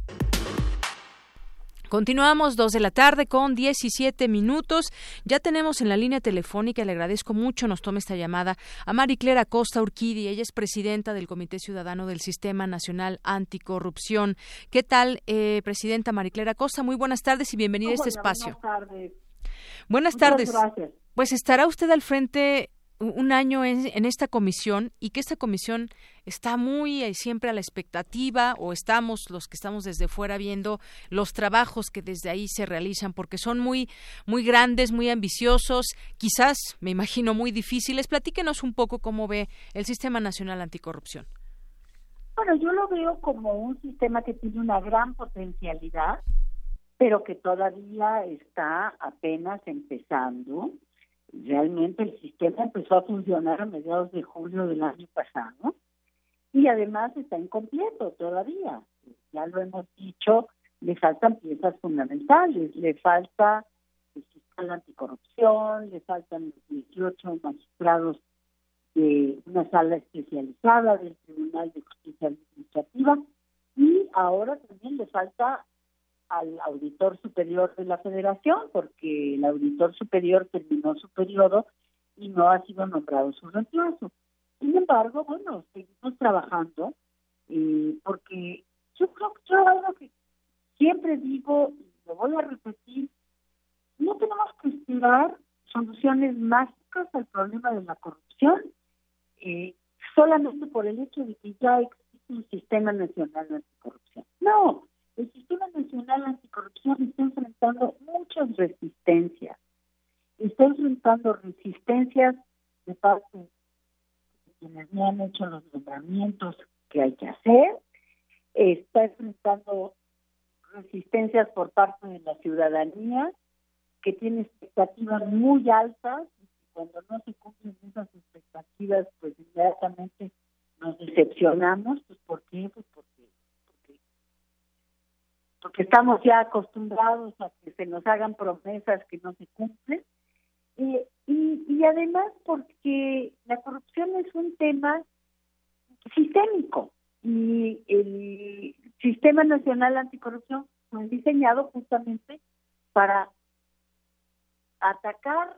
Continuamos dos de la tarde con 17 minutos. Ya tenemos en la línea telefónica, le agradezco mucho, nos tome esta llamada a Mariclera Costa Urquidi. Ella es presidenta del Comité Ciudadano del Sistema Nacional Anticorrupción. ¿Qué tal, eh, presidenta Mariclera Costa? Muy buenas tardes y bienvenida a este espacio. Buenas tardes. Buenas tardes. Pues estará usted al frente un año en, esta comisión y que esta comisión está muy eh, siempre a la expectativa o estamos los que estamos desde fuera viendo los trabajos que desde ahí se realizan porque son muy muy grandes, muy ambiciosos, quizás me imagino muy difíciles. Platíquenos un poco cómo ve el Sistema Nacional Anticorrupción. Bueno, yo lo veo como un sistema que tiene una gran potencialidad, pero que todavía está apenas empezando realmente el sistema empezó a funcionar a mediados de julio del año pasado y además está incompleto todavía. Ya lo hemos dicho, le faltan piezas fundamentales, le falta el sistema anticorrupción, le faltan los 18 magistrados de una sala especializada del Tribunal de Justicia Administrativa y ahora también le falta al auditor superior de la federación, porque el auditor superior terminó su periodo y no ha sido nombrado su reemplazo. Sin embargo, bueno, seguimos trabajando eh, porque yo creo que yo algo que siempre digo y lo voy a repetir, no tenemos que esperar soluciones mágicas al problema de la corrupción eh, solamente por el hecho de que ya existe un sistema nacional de anticorrupción. No, el Sistema Nacional Anticorrupción está enfrentando muchas resistencias. Está enfrentando resistencias de parte de quienes no han hecho los nombramientos que hay que hacer. Está enfrentando resistencias por parte de la ciudadanía que tiene expectativas muy altas cuando no se cumplen esas expectativas, pues inmediatamente nos decepcionamos, pues ¿por qué? Pues porque, porque estamos ya acostumbrados a que se nos hagan promesas que no se cumplen. y, y además porque la corrupción es un tema sistémico y el Sistema Nacional Anticorrupción fue diseñado justamente para atacar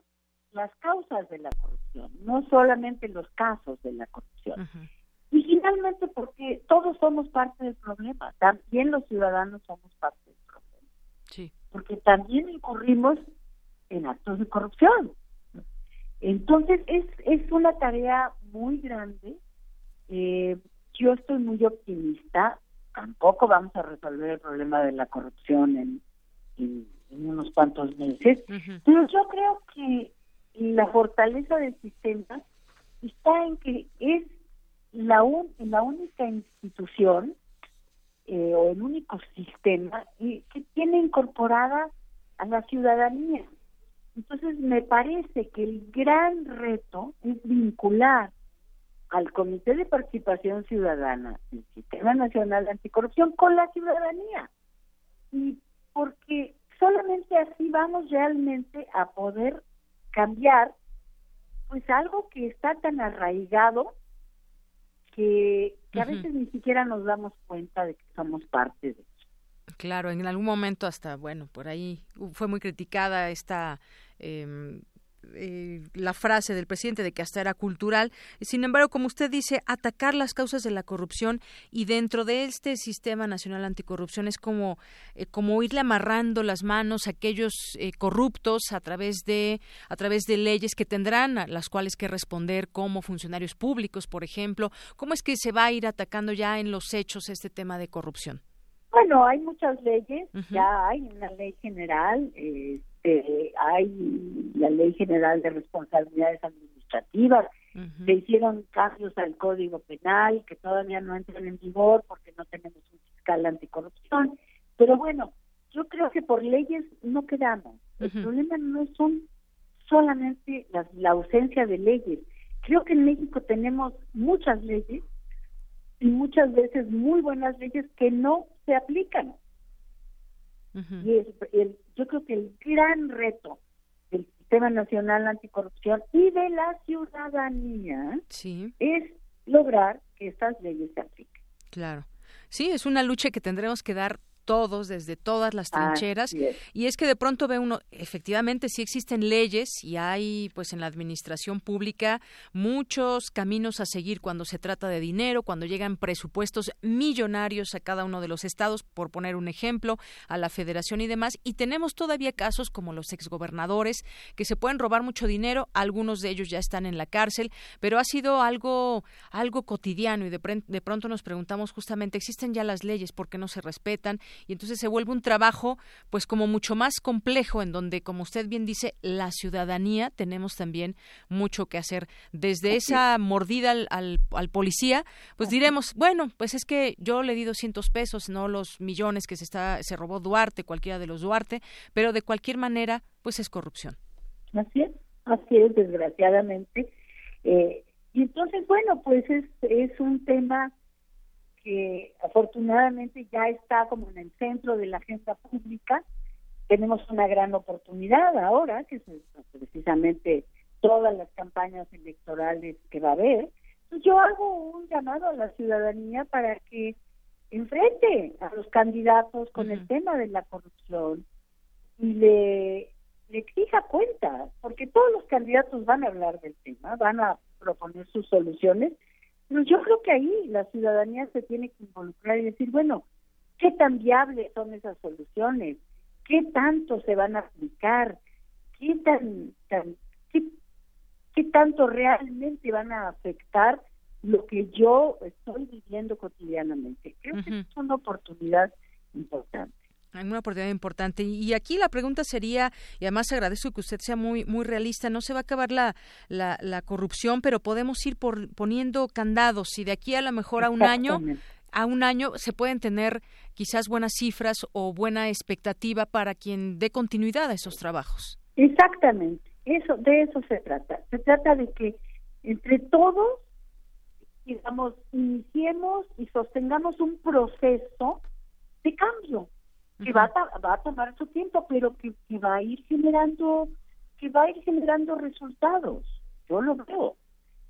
las causas de la corrupción, no solamente los casos de la corrupción. Y finalmente porque todos somos parte del problema, también los ciudadanos somos parte del problema. Sí. Porque también incurrimos en actos de corrupción. Entonces es, es una tarea muy grande. Eh, yo estoy muy optimista. Tampoco vamos a resolver el problema de la corrupción en, en, unos cuantos meses. Pero yo creo que la fortaleza del sistema está en que es la, la única institución eh, o el único sistema que tiene incorporada a la ciudadanía. Entonces me parece que el gran reto es vincular al Comité de Participación Ciudadana, el Sistema Nacional de Anticorrupción, con la ciudadanía. Y porque solamente así vamos realmente a poder cambiar pues algo que está tan arraigado que, a veces ni siquiera nos damos cuenta de que somos parte de eso. Claro, en algún momento hasta, bueno, por ahí fue muy criticada esta eh, eh, la frase del presidente de que hasta era cultural. Sin embargo, como usted dice, atacar las causas de la corrupción y dentro de este sistema nacional anticorrupción es como, eh, como irle amarrando las manos a aquellos eh, corruptos a través de a través de leyes que tendrán a las cuales que responder como funcionarios públicos, por ejemplo. ¿Cómo es que se va a ir atacando ya en los hechos este tema de corrupción? Bueno, hay muchas leyes, ya hay una ley general, eh, hay la Ley General de Responsabilidades Administrativas, se hicieron cambios al Código Penal que todavía no entran en vigor porque no tenemos un fiscal anticorrupción, pero bueno, yo creo que por leyes no quedamos. El problema no son solamente la, la ausencia de leyes. Creo que en México tenemos muchas leyes y muchas veces muy buenas leyes que no se aplican. Y el, yo creo que el gran reto del Sistema Nacional Anticorrupción y de la ciudadanía es lograr que estas leyes se apliquen. Claro. Sí, es una lucha que tendremos que dar todos, desde todas las trincheras. Y es que de pronto ve uno, efectivamente, sí existen leyes y hay, pues, en la administración pública muchos caminos a seguir cuando se trata de dinero, cuando llegan presupuestos millonarios a cada uno de los estados, por poner un ejemplo, a la federación y demás. Y tenemos todavía casos como los exgobernadores que se pueden robar mucho dinero, algunos de ellos ya están en la cárcel, pero ha sido algo, algo cotidiano y de, de pronto nos preguntamos justamente, ¿existen ya las leyes? ¿Por qué no se respetan? Y entonces se vuelve un trabajo pues como mucho más complejo en donde como usted bien dice la ciudadanía tenemos también mucho que hacer. Desde esa mordida al, al, policía pues diremos bueno pues es que yo le di 200 pesos no los millones que se está se robó Duarte cualquiera de los Duarte pero de cualquier manera pues es corrupción así es así es desgraciadamente. Eh, y entonces bueno pues es es un tema que afortunadamente ya está como en el centro de la agenda pública. Tenemos una gran oportunidad ahora, que es precisamente todas las campañas electorales que va a haber. yo hago un llamado a la ciudadanía para que enfrente a los candidatos con el tema de la corrupción y le, le exija cuenta, porque todos los candidatos van a hablar del tema, van a proponer sus soluciones, yo creo que ahí la ciudadanía se tiene que involucrar y decir, bueno, ¿qué tan viables son esas soluciones? ¿Qué tanto se van a aplicar? ¿Qué tan, tan qué, tanto realmente van a afectar lo que yo estoy viviendo cotidianamente? Creo que es una oportunidad importante. Hay una oportunidad importante. Y aquí la pregunta sería, y además agradezco que usted sea muy, muy realista, no se va a acabar la, la, corrupción, pero podemos ir por, poniendo candados y de aquí a lo mejor a un año a un año se pueden tener quizás buenas cifras o buena expectativa para quien dé continuidad a esos trabajos. Exactamente, Eso, de eso se trata. Se trata de que entre todos, digamos, iniciemos y sostengamos un proceso de cambio que va, a, va a tomar su tiempo, pero que, va a ir generando, que va a ir generando resultados. Yo lo veo.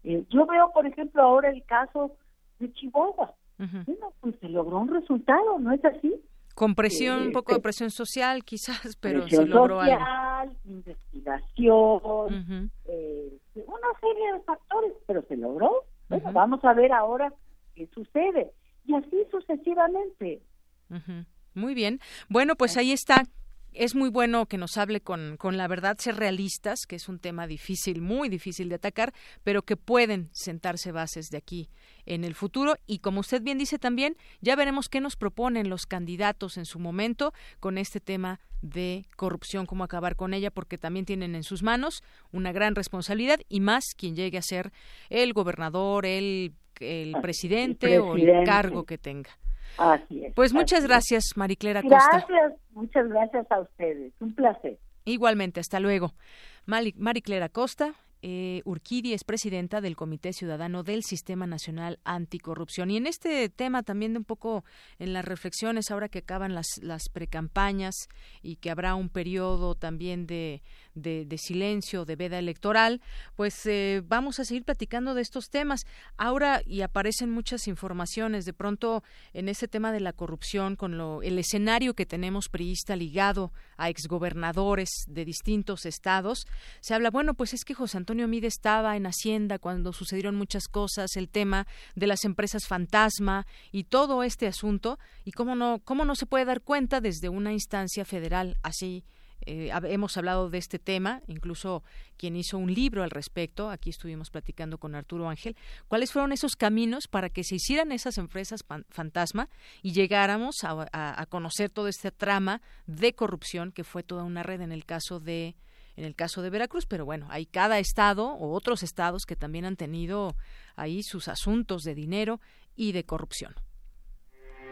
Eh, yo veo, por ejemplo, ahora el caso de Chihuahua. Bueno, pues se logró un resultado, ¿no es así? Con presión, un poco de presión social quizás, pero se logró social, investigación, eh, una serie de factores, pero se logró. Bueno, vamos a ver ahora qué sucede. Y así sucesivamente. Muy bien. Bueno, pues ahí está es muy bueno que nos hable con, con, la verdad, ser realistas, que es un tema difícil, muy difícil de atacar, pero que pueden sentarse bases de aquí en el futuro. Y como usted bien dice también, ya veremos qué nos proponen los candidatos en su momento con este tema de corrupción, cómo acabar con ella, porque también tienen en sus manos una gran responsabilidad y más quien llegue a ser el gobernador, el, el presidente, o el cargo que tenga. Así es. Pues muchas gracias, Mariclera Costa. Gracias, muchas gracias a ustedes. Un placer. Igualmente, hasta luego. Mariclera Costa, eh, Urquidi es presidenta del Comité Ciudadano del Sistema Nacional Anticorrupción. Y en este tema también de un poco en las reflexiones, ahora que acaban las, las precampañas y que habrá un periodo también de, de, silencio, de veda electoral, pues eh, vamos a seguir platicando de estos temas. Ahora, y aparecen muchas informaciones, de pronto en ese tema de la corrupción, con lo, el escenario que tenemos priista ligado a exgobernadores de distintos estados, se habla, bueno, pues es que José Antonio Mide estaba en Hacienda cuando sucedieron muchas cosas, el tema de las empresas fantasma y todo este asunto, y cómo no, cómo no se puede dar cuenta desde una instancia federal así eh, hemos hablado de este tema, incluso quien hizo un libro al respecto, aquí estuvimos platicando con Arturo Ángel, cuáles fueron esos caminos para que se hicieran esas empresas fantasma y llegáramos a, conocer toda esta trama de corrupción que fue toda una red en el caso de en el caso de Veracruz, pero bueno, hay cada estado o otros estados que también han tenido ahí sus asuntos de dinero y de corrupción.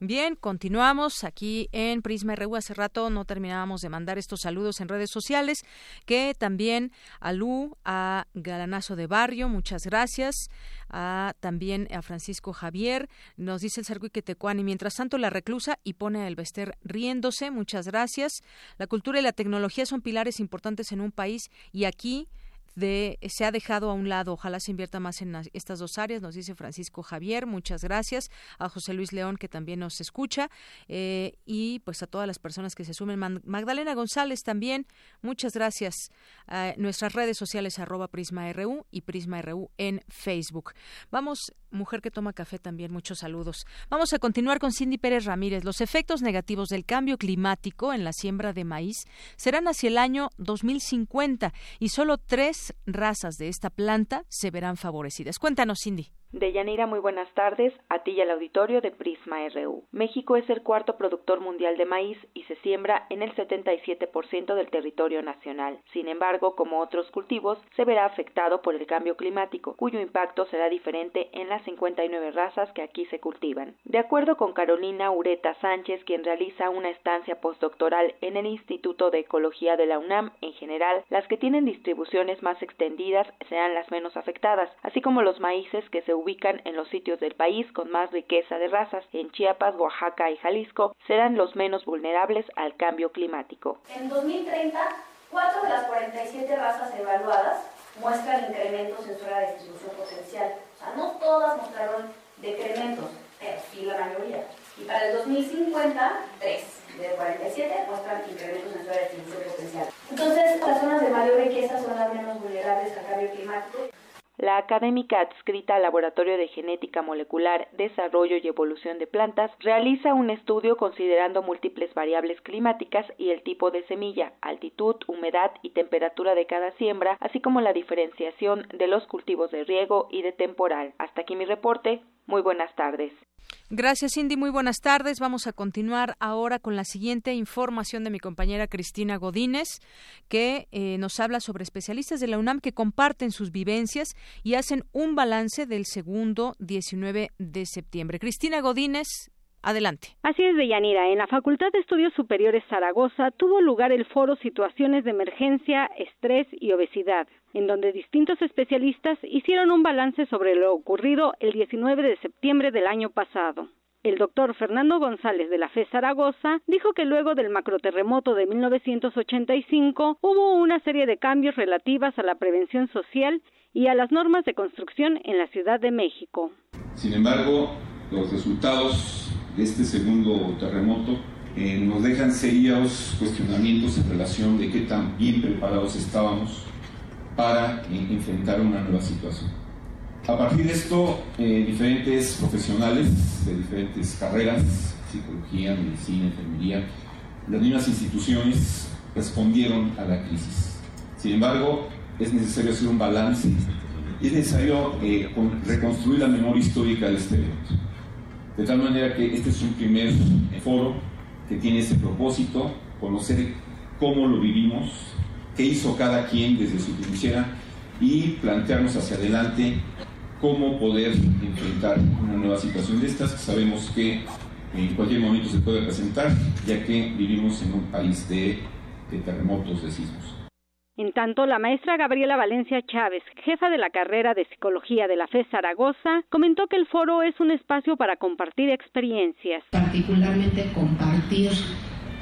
Bien, continuamos aquí en Prisma RU. Hace rato no terminábamos de mandar estos saludos en redes sociales, que también a Lu, a Galanazo de Barrio, muchas gracias, a, también a Francisco Javier, nos dice el Sargui y mientras tanto la reclusa y pone a Elvester riéndose, muchas gracias. La cultura y la tecnología son pilares importantes en un país y aquí se ha dejado a un lado. Ojalá se invierta más en estas dos áreas, nos dice Francisco Javier. Muchas gracias a José Luis León, que también nos escucha, eh, y pues a todas las personas que se sumen. Magdalena González también, muchas gracias. nuestras redes sociales, arroba Prisma RU y Prisma RU en Facebook. Vamos, mujer que toma café también, muchos saludos. Vamos a continuar con Cindy Pérez Ramírez. Los efectos negativos del cambio climático en la siembra de maíz serán hacia el año 2050 y solo tres razas de esta planta se verán favorecidas. Cuéntanos, Cindy. Deyanira, muy buenas tardes. A ti y al auditorio de Prisma RU. México es el cuarto productor mundial de maíz y se siembra en el 77% del territorio nacional. Sin embargo, como otros cultivos, se verá afectado por el cambio climático, cuyo impacto será diferente en las 59 razas que aquí se cultivan. De acuerdo con Carolina Ureta Sánchez, quien realiza una estancia postdoctoral en el Instituto de Ecología de la UNAM, en general, las que tienen distribuciones más extendidas serán las menos afectadas, así como los maíces que se ubican en los sitios del país con más riqueza de razas, en Chiapas, Oaxaca y Jalisco, serán los menos vulnerables al cambio climático. En 2030, cuatro de las 47 razas evaluadas muestran incrementos en su área de distribución potencial. O sea, no todas mostraron decrementos, pero sí la mayoría. Y para el 2050, tres de 47 muestran incrementos en su área de distribución potencial. Entonces, las zonas de mayor riqueza son las menos vulnerables al cambio climático. La académica adscrita al Laboratorio de Genética Molecular, Desarrollo y Evolución de Plantas realiza un estudio considerando múltiples variables climáticas y el tipo de semilla, altitud, humedad y temperatura de cada siembra, así como la diferenciación de los cultivos de riego y de temporal. Hasta aquí mi reporte. Muy buenas tardes. Gracias, Cindy. Muy buenas tardes. Vamos a continuar ahora con la siguiente información de mi compañera Cristina Godínez, que eh, nos habla sobre especialistas de la UNAM que comparten sus vivencias y hacen un balance del segundo 19 de septiembre. Cristina Godínez, Adelante. Así es, Deyanira. En la Facultad de Estudios Superiores Zaragoza tuvo lugar el foro Situaciones de Emergencia, Estrés y Obesidad, en donde distintos especialistas hicieron un balance sobre lo ocurrido el 19 de septiembre del año pasado. El doctor Fernando González de la FE Zaragoza dijo que luego del macroterremoto de 1985 hubo una serie de cambios relativas a la prevención social y a las normas de construcción en la Ciudad de México. Sin embargo, los resultados de este segundo terremoto eh, nos dejan serios cuestionamientos en relación de qué tan bien preparados estábamos para eh, enfrentar una nueva situación. A partir de esto, eh, diferentes profesionales de diferentes carreras, psicología, medicina, enfermería, las mismas instituciones respondieron a la crisis. Sin embargo, es necesario hacer un balance y es necesario reconstruir la memoria histórica de este evento. De tal manera que este es un primer foro que tiene ese propósito, conocer cómo lo vivimos, qué hizo cada quien desde su trinchera y plantearnos hacia adelante cómo poder enfrentar una nueva situación de estas que sabemos que en cualquier momento se puede presentar, ya que vivimos en un país de, de terremotos, de sismos. En tanto, la maestra Gabriela Valencia Chávez, jefa de la carrera de Psicología de la FE Zaragoza, comentó que el foro es un espacio para compartir experiencias. Particularmente compartir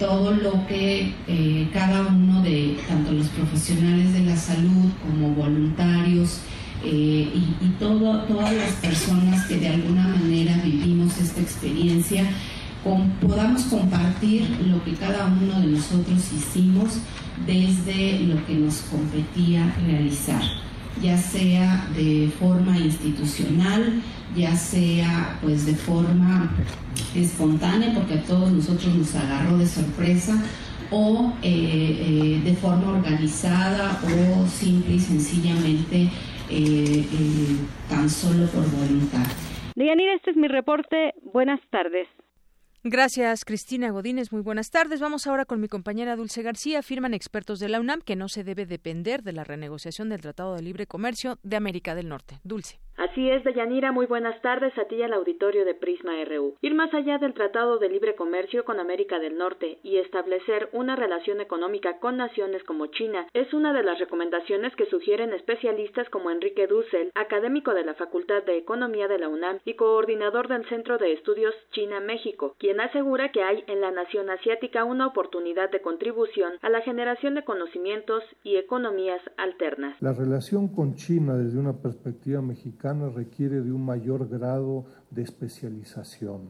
todo lo que eh, cada uno de, tanto los profesionales de la salud como voluntarios, eh, y, todo, todas las personas que de alguna manera vivimos esta experiencia, podamos compartir lo que cada uno de nosotros hicimos desde lo que nos competía realizar, ya sea de forma institucional, ya sea pues de forma espontánea, porque a todos nosotros nos agarró de sorpresa, o eh, eh, de forma organizada o simple y sencillamente eh, tan solo por voluntad. Dianira, este es mi reporte. Buenas tardes. Gracias, Cristina Godínez. Muy buenas tardes. Vamos ahora con mi compañera Dulce García. Afirman expertos de la UNAM que no se debe depender de la renegociación del Tratado de Libre Comercio de América del Norte. Dulce. Así es, Deyanira, muy buenas tardes a ti y al auditorio de Prisma RU. Ir más allá del Tratado de Libre Comercio con América del Norte y establecer una relación económica con naciones como China es una de las recomendaciones que sugieren especialistas como Enrique Dussel, académico de la Facultad de Economía de la UNAM y coordinador del Centro de Estudios China-México, quien asegura que hay en la nación asiática una oportunidad de contribución a la generación de conocimientos y economías alternas. La relación con China desde una perspectiva mexicana requiere de un mayor grado de especialización.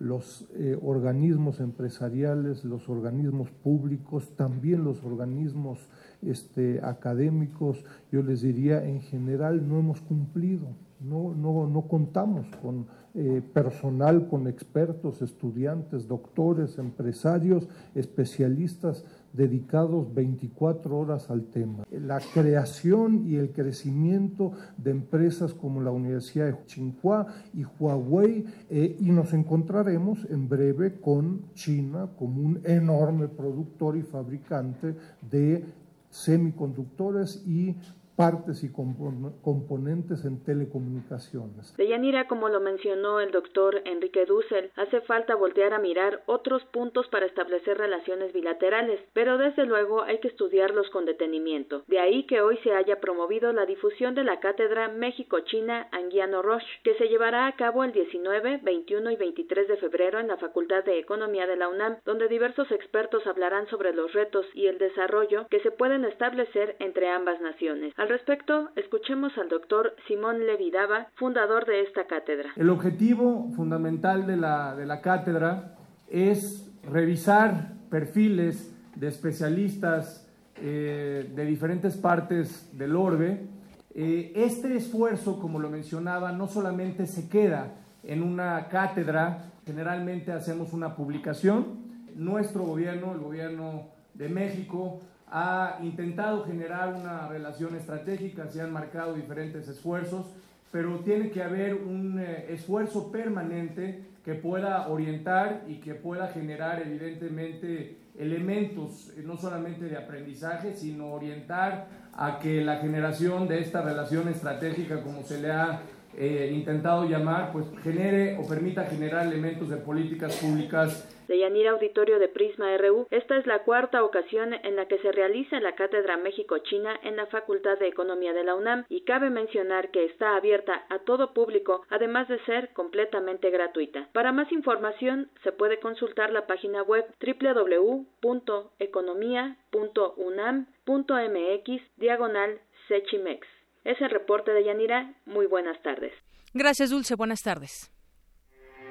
Los eh, organismos empresariales, los organismos públicos, también los organismos este, académicos, yo les diría, en general no hemos cumplido, no, no, no contamos con eh, personal, con expertos, estudiantes, doctores, empresarios, especialistas dedicados 24 horas al tema. La creación y el crecimiento de empresas como la Universidad de Tsinghua y Huawei eh, y nos encontraremos en breve con China como un enorme productor y fabricante de semiconductores y partes y componentes en telecomunicaciones. Deyanira, como lo mencionó el doctor Enrique Dussel, hace falta voltear a mirar otros puntos para establecer relaciones bilaterales, pero desde luego hay que estudiarlos con detenimiento. De ahí que hoy se haya promovido la difusión de la cátedra México-China Anguiano Roche, que se llevará a cabo el 19, 21 y 23 de febrero en la Facultad de Economía de la UNAM, donde diversos expertos hablarán sobre los retos y el desarrollo que se pueden establecer entre ambas naciones. Respecto, escuchemos al doctor Simón Levidaba, fundador de esta cátedra. El objetivo fundamental de la, de la cátedra es revisar perfiles de especialistas eh, de diferentes partes del orbe. Eh, este esfuerzo, como lo mencionaba, no solamente se queda en una cátedra, generalmente hacemos una publicación. Nuestro gobierno, el gobierno de México, ha intentado generar una relación estratégica, se han marcado diferentes esfuerzos pero tiene que haber un eh, esfuerzo permanente que pueda orientar y que pueda generar evidentemente elementos eh, no solamente de aprendizaje, sino orientar a que la generación de esta relación estratégica, como se le ha eh, intentado llamar, pues genere o permita generar elementos de políticas públicas de Yanira Auditorio de Prisma RU. Esta es la cuarta ocasión en la que se realiza la Cátedra México-China en la Facultad de Economía de la UNAM y cabe mencionar que está abierta a todo público, además de ser completamente gratuita. Para más información se puede consultar la página web www.economía.unam.mx diagonal Sechimex. Es el reporte de Yanira. Muy buenas tardes. Gracias, Dulce. Buenas tardes.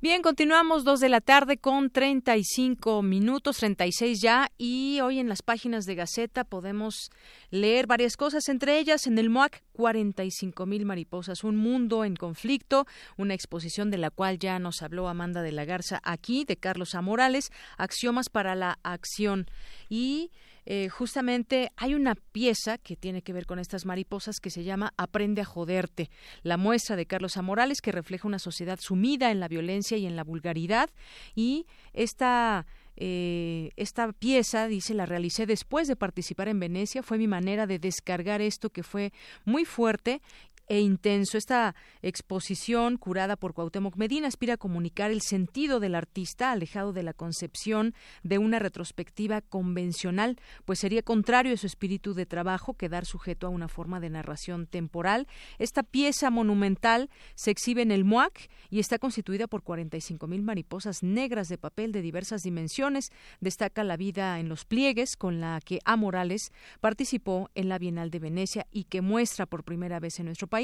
Bien, continuamos dos de la tarde con 35 minutos, 36 ya, y hoy en las páginas de Gaceta podemos leer varias cosas, entre ellas en el MOAC 45 mil mariposas, un mundo en conflicto, una exposición de la cual ya nos habló Amanda de la Garza aquí, de Carlos A. Morales, Axiomas para la Acción. Y eh, justamente hay una pieza que tiene que ver con estas mariposas que se llama Aprende a joderte, la muestra de Carlos Amorales que refleja una sociedad sumida en la violencia y en la vulgaridad y esta eh, esta pieza, dice, la realicé después de participar en Venecia. Fue mi manera de descargar esto que fue muy fuerte e intenso. Esta exposición, curada por Cuauhtémoc Medina, aspira a comunicar el sentido del artista alejado de la concepción de una retrospectiva convencional, pues sería contrario a su espíritu de trabajo quedar sujeto a una forma de narración temporal. Esta pieza monumental se exhibe en el MUAC y está constituida por 45 mil mariposas negras de papel de diversas dimensiones. Destaca la vida en los pliegues con la que A. Morales participó en la Bienal de Venecia y que muestra por primera vez en nuestro país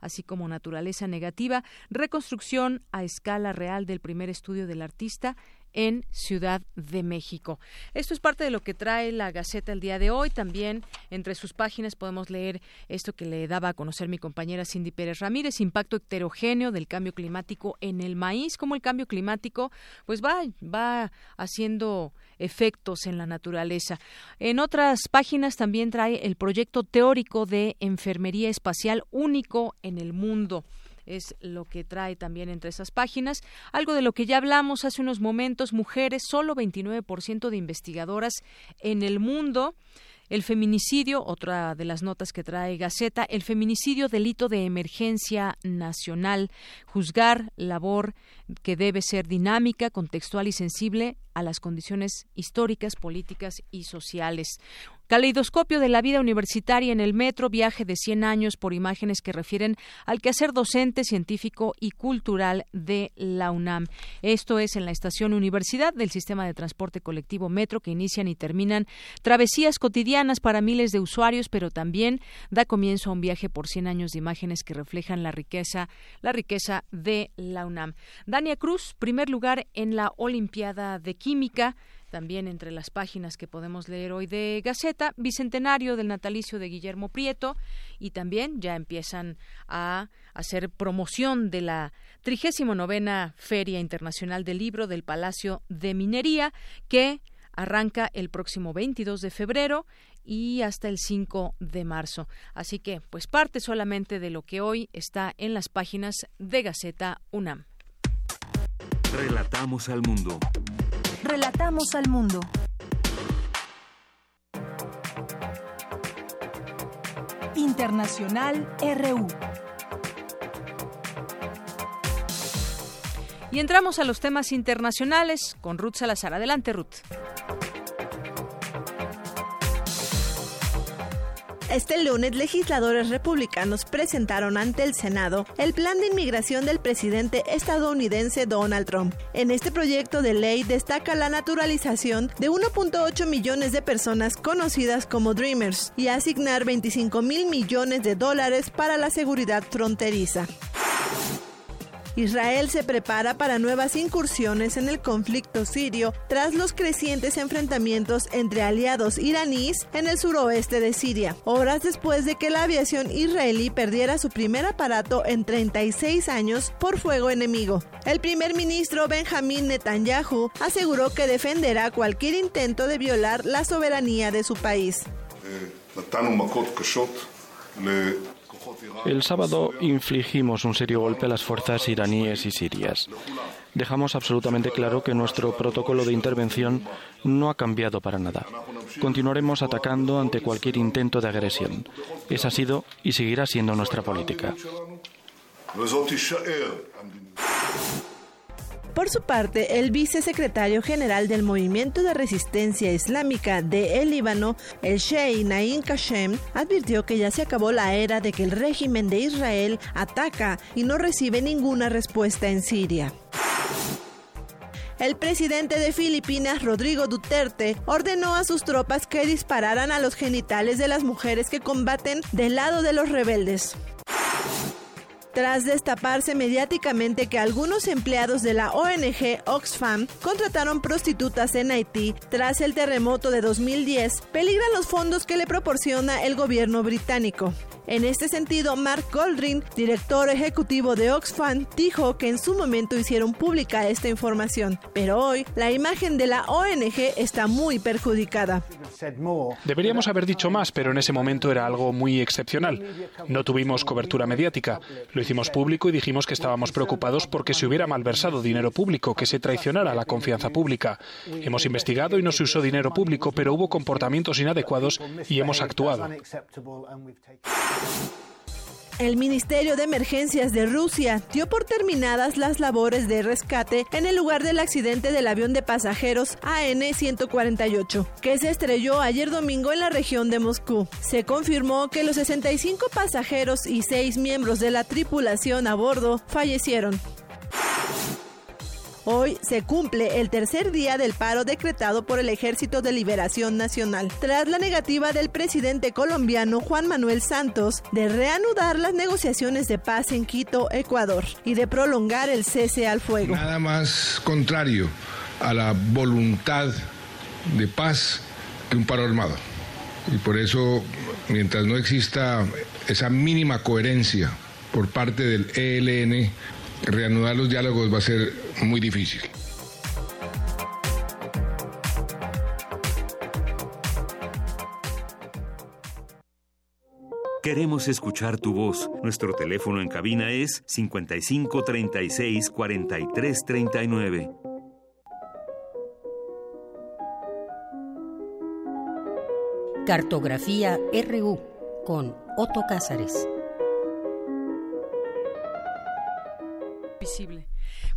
así como naturaleza negativa, reconstrucción a escala real del primer estudio del artista en Ciudad de México. Esto es parte de lo que trae la Gaceta el día de hoy. También entre sus páginas podemos leer esto que le daba a conocer mi compañera Cindy Pérez Ramírez, impacto heterogéneo del cambio climático en el maíz, como el cambio climático pues va, va haciendo efectos en la naturaleza. En otras páginas también trae el proyecto teórico de enfermería espacial único en el mundo es lo que trae también entre esas páginas. Algo de lo que ya hablamos hace unos momentos, mujeres, solo 29% de investigadoras en el mundo. El feminicidio, otra de las notas que trae Gaceta, el feminicidio delito de emergencia nacional, juzgar labor que debe ser dinámica, contextual y sensible a las condiciones históricas, políticas y sociales. Caleidoscopio de la vida universitaria en el metro, viaje de 100 años por imágenes que refieren al quehacer docente, científico y cultural de la UNAM. Esto es en la estación Universidad del sistema de transporte colectivo Metro que inician y terminan travesías cotidianas para miles de usuarios, pero también da comienzo a un viaje por 100 años de imágenes que reflejan la riqueza, la riqueza de la UNAM. Cruz, primer lugar en la Olimpiada de Química también entre las páginas que podemos leer hoy de Gaceta, bicentenario del natalicio de Guillermo Prieto y también ya empiezan a hacer promoción de la 39 Feria Internacional del Libro del Palacio de Minería que arranca el próximo 22 de febrero y hasta el 5 de marzo. Así que, pues parte solamente de lo que hoy está en las páginas de Gaceta UNAM. Relatamos al mundo. Relatamos al mundo. Internacional RU. Y entramos a los temas internacionales con Ruth Salazar. Adelante, Ruth. Este lunes, legisladores republicanos presentaron ante el Senado el plan de inmigración del presidente estadounidense Donald Trump. En este proyecto de ley destaca la naturalización de 1.8 millones de personas conocidas como Dreamers y asignar 25 mil millones de dólares para la seguridad fronteriza. Israel se prepara para nuevas incursiones en el conflicto sirio tras los crecientes enfrentamientos entre aliados iraníes en el suroeste de Siria, horas después de que la aviación israelí perdiera su primer aparato en 36 años por fuego enemigo. El primer ministro Benjamín Netanyahu aseguró que defenderá cualquier intento de violar la soberanía de su país. El sábado infligimos un serio golpe a las fuerzas iraníes y sirias. Dejamos absolutamente claro que nuestro protocolo de intervención no ha cambiado para nada. Continuaremos atacando ante cualquier intento de agresión. Esa ha sido y seguirá siendo nuestra política. Por su parte, el vicesecretario general del Movimiento de Resistencia Islámica de el Líbano, el Sheikh Naim Kashem, advirtió que ya se acabó la era de que el régimen de Israel ataca y no recibe ninguna respuesta en Siria. El presidente de Filipinas, Rodrigo Duterte, ordenó a sus tropas que dispararan a los genitales de las mujeres que combaten del lado de los rebeldes tras destaparse mediáticamente que algunos empleados de la ONG Oxfam contrataron prostitutas en Haití tras el terremoto de 2010, peligran los fondos que le proporciona el gobierno británico. En este sentido, Mark Goldring, director ejecutivo de Oxfam, dijo que en su momento hicieron pública esta información, pero hoy la imagen de la ONG está muy perjudicada. Deberíamos haber dicho más, pero en ese momento era algo muy excepcional. No tuvimos cobertura mediática. Lo hicimos público y dijimos que estábamos preocupados porque se hubiera malversado dinero público, que se traicionara la confianza pública. Hemos investigado y no se usó dinero público, pero hubo comportamientos inadecuados y hemos actuado. El Ministerio de Emergencias de Rusia dio por terminadas las labores de rescate en el lugar del accidente del avión de pasajeros AN-148, que se estrelló ayer domingo en la región de Moscú. Se confirmó que los 65 pasajeros y 6 miembros de la tripulación a bordo fallecieron. Hoy se cumple el tercer día del paro decretado por el Ejército de Liberación Nacional, tras la negativa del presidente colombiano Juan Manuel Santos de reanudar las negociaciones de paz en Quito, Ecuador, y de prolongar el cese al fuego. Nada más contrario a la voluntad de paz que un paro armado. Y por eso, mientras no exista esa mínima coherencia por parte del ELN, reanudar los diálogos va a ser muy difícil. Queremos escuchar tu voz. Nuestro teléfono en cabina es 55 36 43 39. Cartografía RU con Otto Cázares.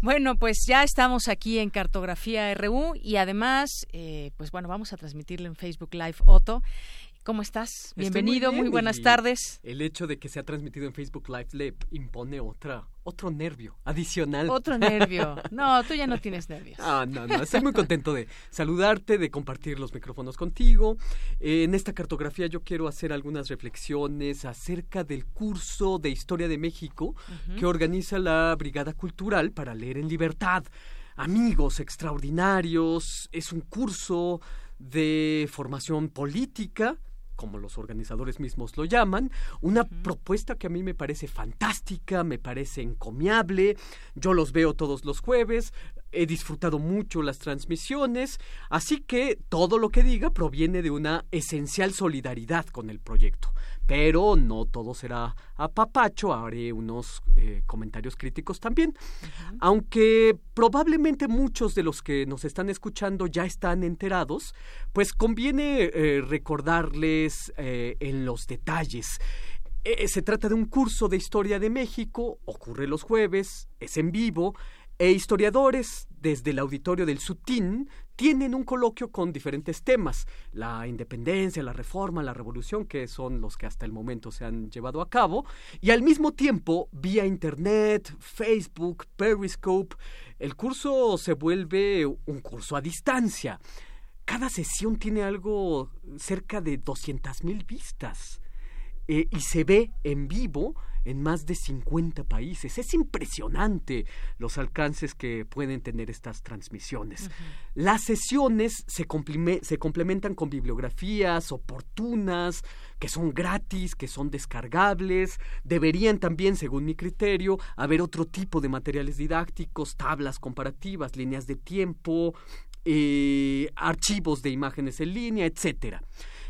Bueno, pues ya estamos aquí en Cartografía RU y además, eh, pues bueno, vamos a transmitirlo en Facebook Live Otto. ¿Cómo estás? Bienvenido, muy, buenas tardes. El hecho de que sea transmitido en Facebook Live le impone otra, otro nervio adicional. Otro nervio. No, tú ya no tienes nervios. Ah, no, no. Estoy muy contento de saludarte, de compartir los micrófonos contigo. Eh, en esta cartografía yo quiero hacer algunas reflexiones acerca del curso de Historia de México que organiza la Brigada Cultural para leer en libertad. Amigos extraordinarios, es un curso de formación política como los organizadores mismos lo llaman, una propuesta que a mí me parece fantástica, me parece encomiable, yo los veo todos los jueves, he disfrutado mucho las transmisiones, así que todo lo que diga proviene de una esencial solidaridad con el proyecto. Pero no todo será a papacho, haré unos eh, comentarios críticos también. Aunque probablemente muchos de los que nos están escuchando ya están enterados, pues conviene eh, recordarles eh, en los detalles. se trata de un curso de historia de México, ocurre los jueves, es en vivo, e historiadores desde el auditorio del SUTIN tienen un coloquio con diferentes temas, la independencia, la reforma, la revolución, que son los que hasta el momento se han llevado a cabo, y al mismo tiempo, vía Internet, Facebook, Periscope, el curso se vuelve un curso a distancia. Cada sesión tiene algo cerca de 200.000 vistas eh, y se ve en vivo en más de 50 países. Es impresionante los alcances que pueden tener estas transmisiones. Las sesiones se, se complementan con bibliografías oportunas, que son gratis, que son descargables. Deberían también, según mi criterio, haber otro tipo de materiales didácticos, tablas comparativas, líneas de tiempo, eh, archivos de imágenes en línea, etcétera.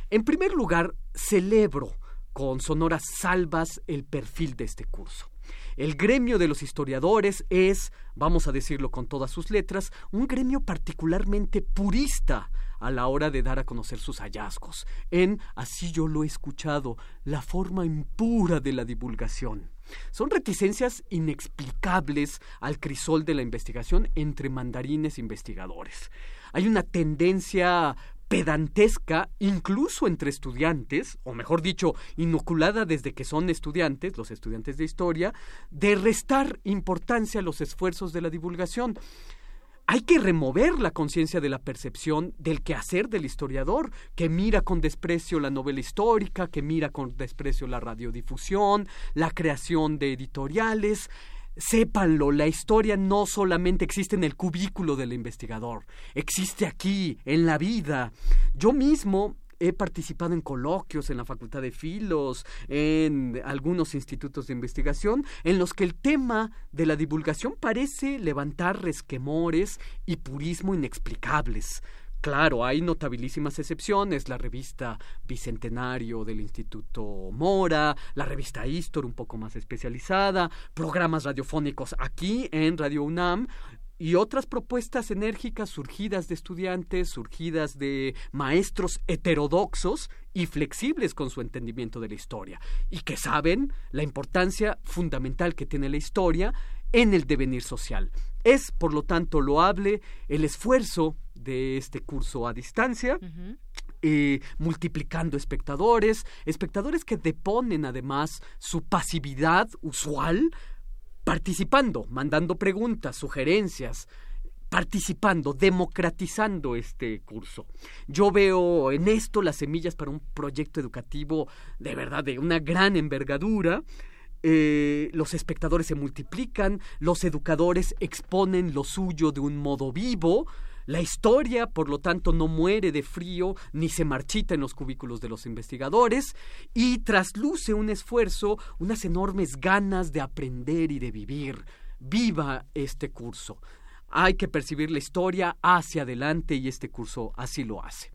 En primer lugar, celebro con sonoras salvas el perfil de este curso. El gremio de los historiadores es, vamos a decirlo con todas sus letras, un gremio particularmente purista a la hora de dar a conocer sus hallazgos, en, así yo lo he escuchado, la forma impura de la divulgación. Son reticencias inexplicables al crisol de la investigación entre mandarines investigadores. Hay una tendencia pedantesca incluso entre estudiantes, o mejor dicho, inoculada desde que son estudiantes, los estudiantes de historia, de restar importancia a los esfuerzos de la divulgación. Hay que remover la conciencia de la percepción del quehacer del historiador, que mira con desprecio la novela histórica, que mira con desprecio la radiodifusión, la creación de editoriales, Sépanlo, la historia no solamente existe en el cubículo del investigador, existe aquí, en la vida. Yo mismo he participado en coloquios en la Facultad de Filos, en algunos institutos de investigación, en los que el tema de la divulgación parece levantar resquemores y purismo inexplicables. Claro, hay notabilísimas excepciones, la revista Bicentenario del Instituto Mora, la revista Histor un poco más especializada, programas radiofónicos aquí en Radio UNAM y otras propuestas enérgicas surgidas de estudiantes, surgidas de maestros heterodoxos y flexibles con su entendimiento de la historia, y que saben la importancia fundamental que tiene la historia en el devenir social. Es, por lo tanto, loable el esfuerzo de este curso a distancia. Eh, multiplicando espectadores, espectadores que deponen además su pasividad usual, participando, mandando preguntas, sugerencias, participando, democratizando este curso. Yo veo en esto las semillas para un proyecto educativo de verdad de una gran envergadura eh, los espectadores se multiplican, los educadores exponen lo suyo de un modo vivo, la historia, por lo tanto, no muere de frío ni se marchita en los cubículos de los investigadores y trasluce un esfuerzo, unas enormes ganas de aprender y de vivir. Viva este curso. Hay que percibir la historia hacia adelante y este curso así lo hace.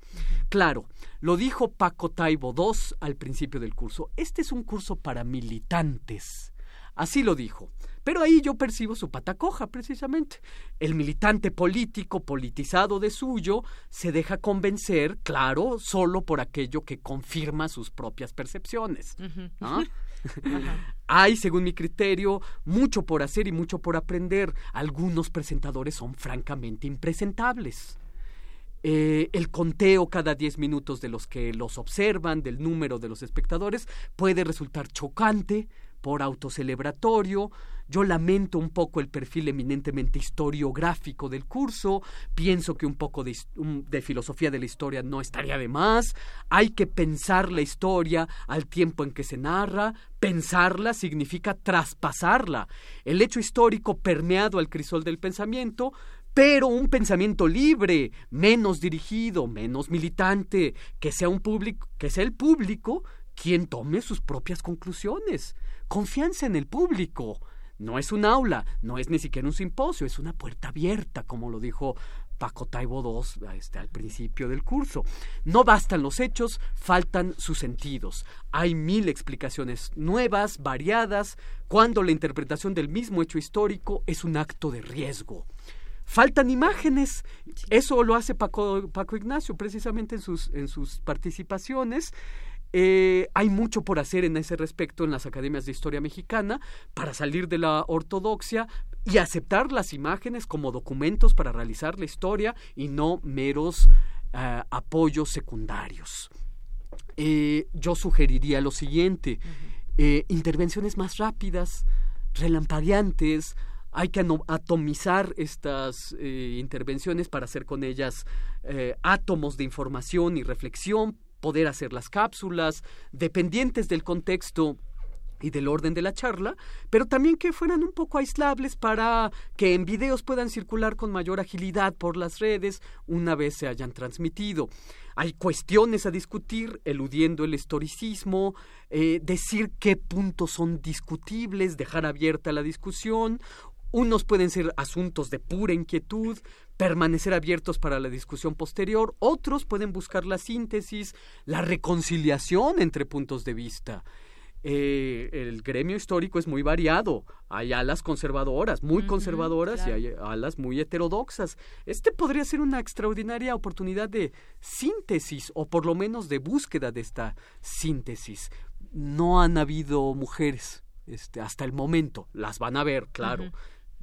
Claro, lo dijo Paco Taibo II al principio del curso. Este es un curso para militantes. Así lo dijo. Pero ahí yo percibo su patacoja, precisamente. El militante político, politizado de suyo, se deja convencer, claro, solo por aquello que confirma sus propias percepciones. Hay, según mi criterio, mucho por hacer y mucho por aprender. Algunos presentadores son francamente impresentables. Eh, el conteo cada 10 minutos de los que los observan, del número de los espectadores, puede resultar chocante por autocelebratorio. Yo lamento un poco el perfil eminentemente historiográfico del curso, pienso que un poco de, filosofía de la historia no estaría de más, hay que pensar la historia al tiempo en que se narra, pensarla significa traspasarla, el hecho histórico permeado al crisol del pensamiento pero un pensamiento libre, menos dirigido, menos militante, que sea un público, que sea el público quien tome sus propias conclusiones. Confianza en el público. No es un aula, no es ni siquiera un simposio, es una puerta abierta, como lo dijo Paco Taibo II este, al principio del curso. No bastan los hechos, faltan sus sentidos. Hay mil explicaciones nuevas, variadas, cuando la interpretación del mismo hecho histórico es un acto de riesgo faltan imágenes. Eso lo hace Paco, Paco Ignacio precisamente en sus, en sus participaciones. Eh, hay mucho por hacer en ese respecto en las academias de historia mexicana para salir de la ortodoxia y aceptar las imágenes como documentos para realizar la historia y no meros eh, apoyos secundarios. Eh, yo sugeriría lo siguiente, intervenciones más rápidas, relampagueantes, hay que atomizar estas eh, intervenciones para hacer con ellas eh, átomos de información y reflexión, poder hacer las cápsulas, dependientes del contexto, y del orden de la charla, pero también que fueran un poco aislables para que en videos puedan circular con mayor agilidad por las redes una vez se hayan transmitido. Hay cuestiones a discutir, eludiendo el historicismo, eh, decir qué puntos son discutibles, dejar abierta la discusión. Unos pueden ser asuntos de pura inquietud, permanecer abiertos para la discusión posterior, otros pueden buscar la síntesis, la reconciliación entre puntos de vista. Eh, el gremio histórico es muy variado. Hay alas conservadoras, muy conservadoras, y hay alas muy heterodoxas. Este podría ser una extraordinaria oportunidad de síntesis, o por lo menos de búsqueda de esta síntesis. No han habido mujeres este, hasta el momento. Las van a ver, claro.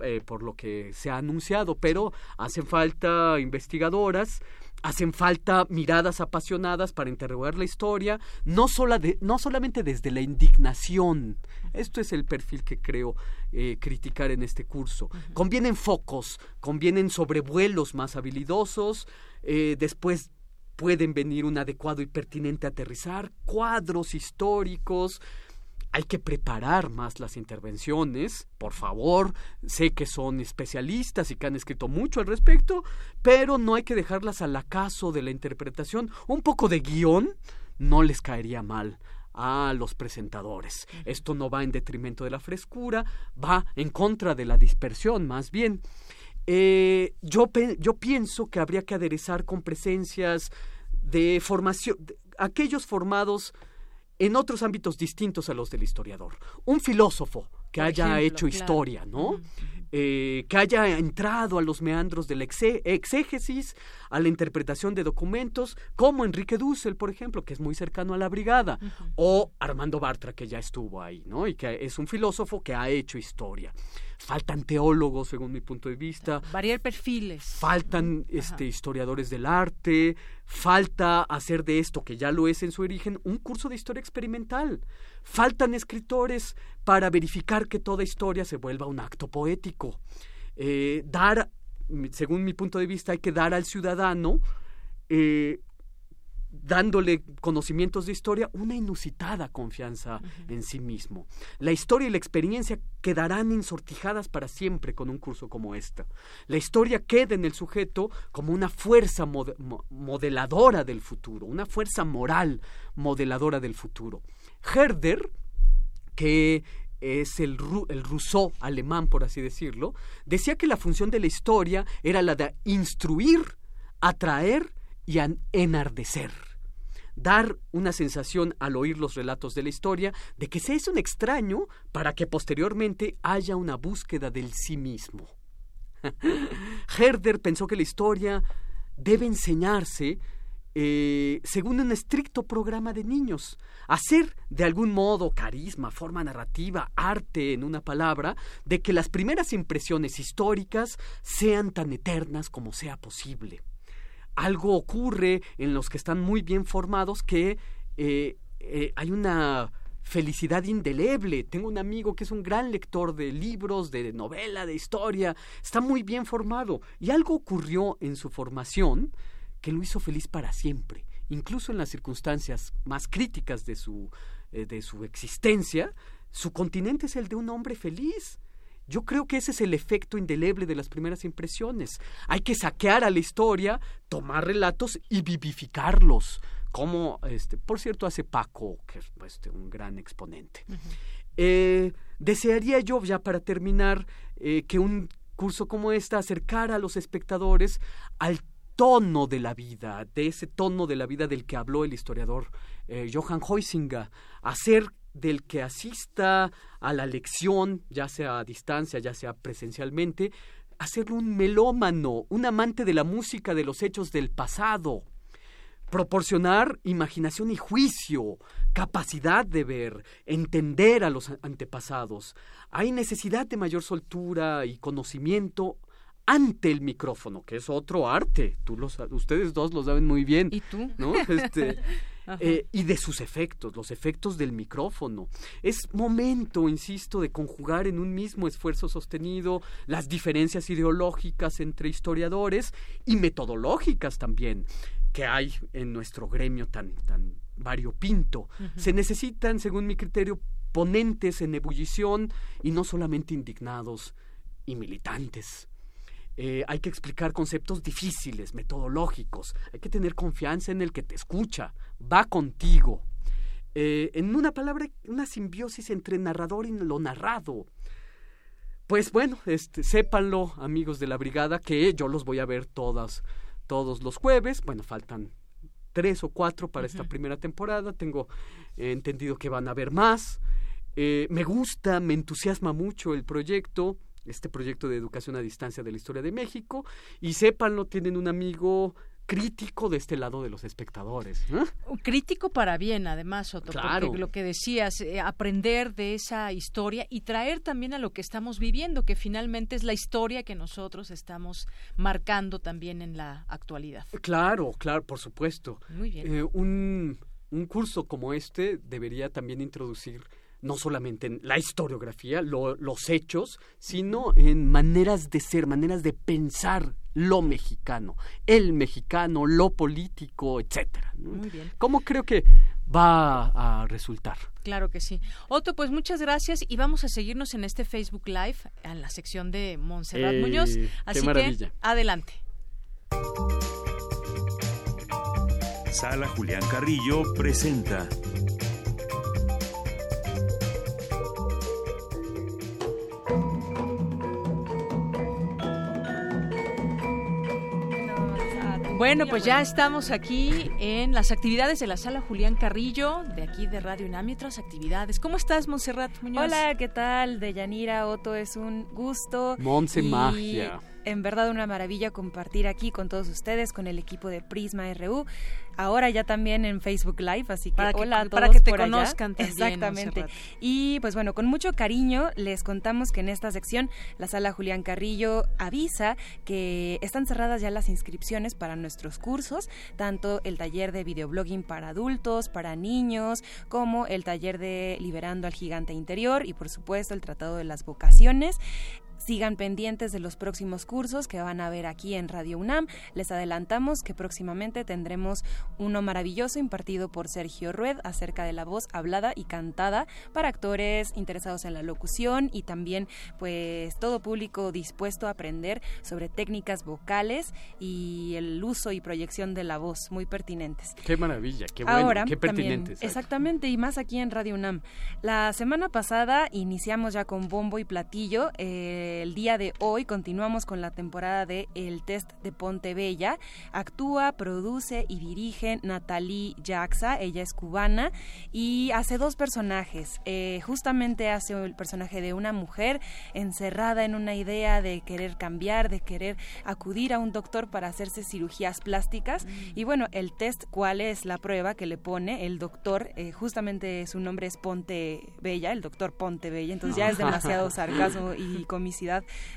Eh, por lo que se ha anunciado, pero hacen falta investigadoras, hacen falta miradas apasionadas para interrogar la historia, no, no solamente desde la indignación. Esto es el perfil que creo eh, criticar en este curso. Convienen focos, convienen sobrevuelos más habilidosos, eh, después pueden venir un adecuado y pertinente aterrizar, cuadros históricos, hay que preparar más las intervenciones, por favor. Sé que son especialistas y que han escrito mucho al respecto, pero no hay que dejarlas al acaso de la interpretación. Un poco de guion no les caería mal a los presentadores. Esto no va en detrimento de la frescura, va en contra de la dispersión, más bien. Eh, yo, yo pienso que habría que aderezar con presencias de formación, aquellos formados en otros ámbitos distintos a los del historiador. Un filósofo que haya hecho historia, ¿no? Eh, que haya entrado a los meandros de la exégesis, a la interpretación de documentos, como Enrique Dussel, por ejemplo, que es muy cercano a la brigada, o Armando Bartra, que ya estuvo ahí, ¿no? Y que es un filósofo que ha hecho historia. Faltan teólogos según mi punto de vista. Variar perfiles. Faltan este historiadores del arte. Falta hacer de esto que ya lo es en su origen un curso de historia experimental faltan escritores para verificar que toda historia se vuelva un acto poético eh, dar según mi punto de vista hay que dar al ciudadano eh, dándole conocimientos de historia, una inusitada confianza en sí mismo. La historia y la experiencia quedarán ensortijadas para siempre con un curso como este. La historia queda en el sujeto como una fuerza modeladora del futuro, una fuerza moral modeladora del futuro. Herder, que es el, Rousseau alemán, por así decirlo, decía que la función de la historia era la de instruir, atraer y enardecer. Dar una sensación al oír los relatos de la historia de que se es un extraño para que posteriormente haya una búsqueda del sí mismo. Herder pensó que la historia debe enseñarse eh, según un estricto programa de niños. Hacer de algún modo carisma, forma narrativa, arte en una palabra, de que las primeras impresiones históricas sean tan eternas como sea posible algo ocurre en los que están muy bien formados que eh, eh, hay una felicidad indeleble. Tengo un amigo que es un gran lector de libros, de novela, de historia, está muy bien formado y algo ocurrió en su formación que lo hizo feliz para siempre, incluso en las circunstancias más críticas de su, eh, de su existencia, su continente es el de un hombre feliz. Yo creo que ese es el efecto indeleble de las primeras impresiones. Hay que saquear a la historia, tomar relatos y vivificarlos. Como, este, por cierto, hace Paco, que es este, un gran exponente. Eh, desearía yo, ya para terminar, eh, que un curso como este acercara a los espectadores al tono de la vida, de ese tono de la vida del que habló el historiador eh, Johann Huizinga, hacer del que asista a la lección, ya sea a distancia, ya sea presencialmente, hacerlo un melómano, un amante de la música de los hechos del pasado, proporcionar imaginación y juicio, capacidad de ver, entender a los antepasados. Hay necesidad de mayor soltura y conocimiento ante el micrófono, que es otro arte. Tú los, ustedes dos lo saben muy bien. ¿Y tú? ¿no? Este, eh, y de sus efectos, los efectos del micrófono. Es momento, insisto, de conjugar en un mismo esfuerzo sostenido las diferencias ideológicas entre historiadores y metodológicas también que hay en nuestro gremio tan, tan variopinto. Se necesitan, según mi criterio, ponentes en ebullición y no solamente indignados y militantes. Eh, hay que explicar conceptos difíciles, metodológicos. Hay que tener confianza en el que te escucha, va contigo. Eh, en una palabra, una simbiosis entre narrador y lo narrado. Pues bueno, este, sépanlo, amigos de la brigada, que yo los voy a ver todas, todos los jueves. Bueno, faltan tres o cuatro para esta primera temporada. Tengo entendido que van a haber más. Eh, me gusta, me entusiasma mucho el proyecto este proyecto de educación a distancia de la historia de México y sépanlo, tienen un amigo crítico de este lado de los espectadores. Crítico para bien, además, Otto, claro. porque lo que decías, eh, aprender de esa historia y traer también a lo que estamos viviendo, que finalmente es la historia que nosotros estamos marcando también en la actualidad. Claro, claro, por supuesto. Muy bien. Eh, un, un curso como este debería también introducir no solamente en la historiografía, los hechos, sino en maneras de ser, maneras de pensar lo mexicano, el mexicano, lo político, etcétera. Muy bien. ¿Cómo creo que va a resultar? Claro que sí. Otto, pues muchas gracias y vamos a seguirnos en este Facebook Live en la sección de Montserrat Eh, Muñoz. qué Así que maravilla. adelante. Sala Julián Carrillo presenta Bueno, pues ya estamos aquí en las actividades de la sala Julián Carrillo, de aquí de Radio UNAM y otras actividades. ¿Cómo estás, Montserrat Muñoz? Hola, ¿qué tal? De Yanira Otto, es un gusto. Monse y Magia. En verdad una maravilla compartir aquí con todos ustedes, con el equipo de Prisma RU. Ahora ya también en Facebook Live, así que Para que- hola a todos para que te por allá. conozcan también, Exactamente. Y pues bueno, con mucho cariño les contamos que en esta sección la sala Julián Carrillo avisa que están cerradas ya las inscripciones para nuestros cursos, tanto el taller de videoblogging para adultos, para niños, como el taller de Liberando al Gigante Interior y por supuesto el Tratado de las Vocaciones. Sigan pendientes de los próximos cursos que van a ver aquí en Radio UNAM. Les adelantamos que próximamente tendremos uno maravilloso impartido por Sergio Rued acerca de la voz hablada y cantada para actores interesados en la locución y también pues todo público dispuesto a aprender sobre técnicas vocales y el uso y proyección de la voz muy pertinentes. Qué maravilla, qué bueno, Ahora, qué también, pertinente. exacto. exactamente, y más aquí en Radio UNAM. La semana pasada iniciamos ya con bombo y platillo. eh, el día de hoy continuamos con la temporada de El Test de Ponte Bella. Actúa, produce y dirige Natalie Jaxa. Ella es cubana y hace dos personajes. Eh, justamente hace el personaje de una mujer encerrada en una idea de querer cambiar, de querer acudir a un doctor para hacerse cirugías plásticas. Y bueno, el test, ¿cuál es la prueba que le pone el doctor? Eh, justamente su nombre es Ponte Bella, el doctor Ponte Bella. Entonces ya es demasiado sarcasmo y comicidad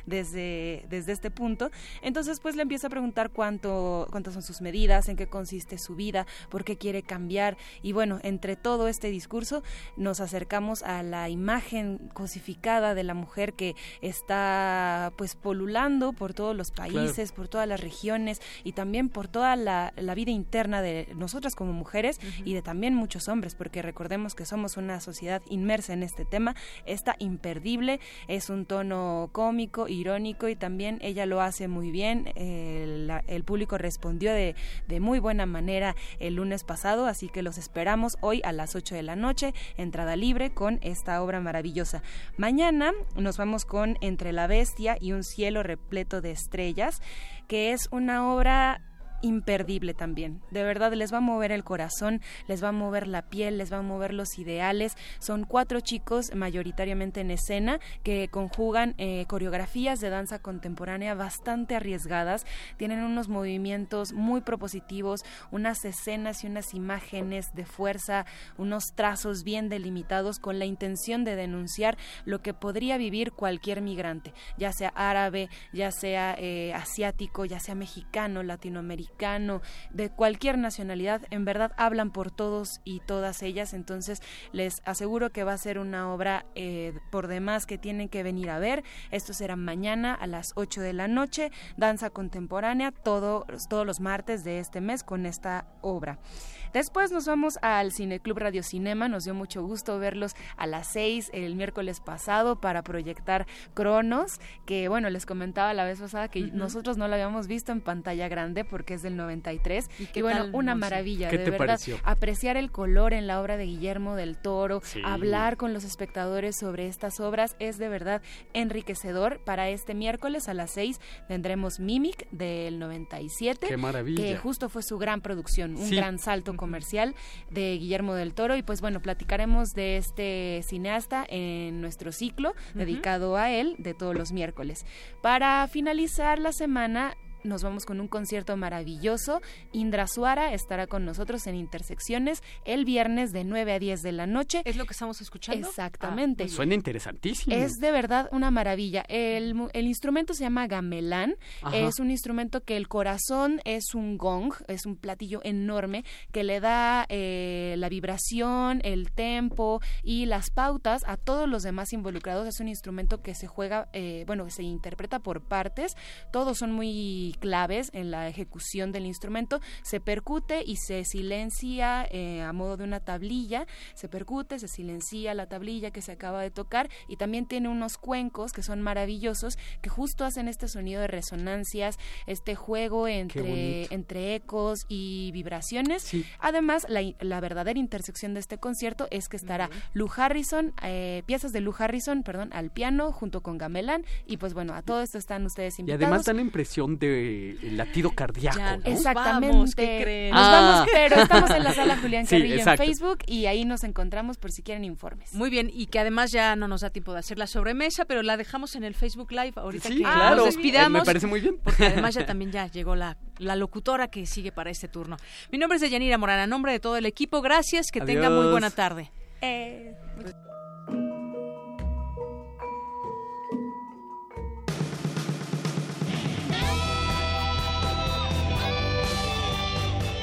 desde, desde este punto. Entonces pues le empieza a preguntar cuánto, cuántas son sus medidas, en qué consiste su vida, por qué quiere cambiar. Y bueno, entre todo este discurso nos acercamos a la imagen cosificada de la mujer que está pues polulando por todos los países, por todas las regiones y también por toda la, la vida interna de nosotras como mujeres y de también muchos hombres, porque recordemos que somos una sociedad inmersa en este tema. Está imperdible, es un tono cómico, irónico y también ella lo hace muy bien. El, público respondió de, de muy buena manera el lunes pasado, así que los esperamos hoy a las 8 de la noche, entrada libre con esta obra maravillosa. Mañana nos vamos con Entre la Bestia y un cielo repleto de estrellas, que es una obra imperdible también. De verdad les va a mover el corazón, les va a mover la piel, les va a mover los ideales. Son cuatro chicos mayoritariamente en escena que conjugan eh, coreografías de danza contemporánea bastante arriesgadas. Tienen unos movimientos muy propositivos, unas escenas y unas imágenes de fuerza, unos trazos bien delimitados con la intención de denunciar lo que podría vivir cualquier migrante, ya sea árabe, ya sea eh, asiático, ya sea mexicano, latinoamericano mexicano, de cualquier nacionalidad, en verdad hablan por todos y todas ellas, entonces les aseguro que va a ser una obra eh, por demás que tienen que venir a ver. Esto será mañana a las 8 de la noche, danza contemporánea, todos los martes de este mes con esta obra. Después nos vamos al Cineclub Radio Cinema. Nos dio mucho gusto verlos a las 6 el miércoles pasado para proyectar Cronos, que bueno, les comentaba la vez pasada que nosotros no lo habíamos visto en pantalla grande porque es del 93. Y, bueno, una maravilla, de verdad. Apreciar el color en la obra de Guillermo del Toro, hablar con los espectadores sobre estas obras es de verdad enriquecedor. Para este miércoles a las 6 tendremos Mimic del 97. Qué maravilla. Que justo fue su gran producción, un gran salto comercial de Guillermo del Toro y pues bueno, platicaremos de este cineasta en nuestro ciclo dedicado a él de todos los miércoles. Para finalizar la semana nos vamos con un concierto maravilloso. Indra Suara estará con nosotros en Intersecciones el viernes de 9 a 10 de la noche. ¿Es lo que estamos escuchando? Exactamente. Ah, suena interesantísimo. Es de verdad una maravilla. El, instrumento se llama gamelán. Es un instrumento que el corazón es un gong, es un platillo enorme que le da eh, la vibración, el tempo y las pautas a todos los demás involucrados. Es un instrumento que se juega, eh, bueno, que se interpreta por partes. Todos son muy claves en la ejecución del instrumento. Se percute y se silencia eh, a modo de una tablilla, se percute, se silencia la tablilla que se acaba de tocar y también tiene unos cuencos que son maravillosos que justo hacen este sonido de resonancias, este juego entre, entre ecos y vibraciones. Además, la, verdadera intersección de este concierto es que estará Lou Harrison, eh, piezas de Lou Harrison, perdón, al piano junto con Gamelan y pues bueno, a todo esto están ustedes invitados. Y además da la impresión de el latido cardíaco. Exactamente. Nos vamos, Nos vamos, pero estamos en la sala Julián Carrillo en Facebook y ahí nos encontramos por si quieren informes. Muy bien, y que además ya no nos da tiempo de hacer la sobremesa, pero la dejamos en el Facebook Live ahorita que nos despidamos. me parece muy bien. Porque además ya también ya llegó la, la locutora que sigue para este turno. Mi nombre es Deyanira Morana, nombre de todo el equipo, gracias, que tenga muy buena tarde. Eh.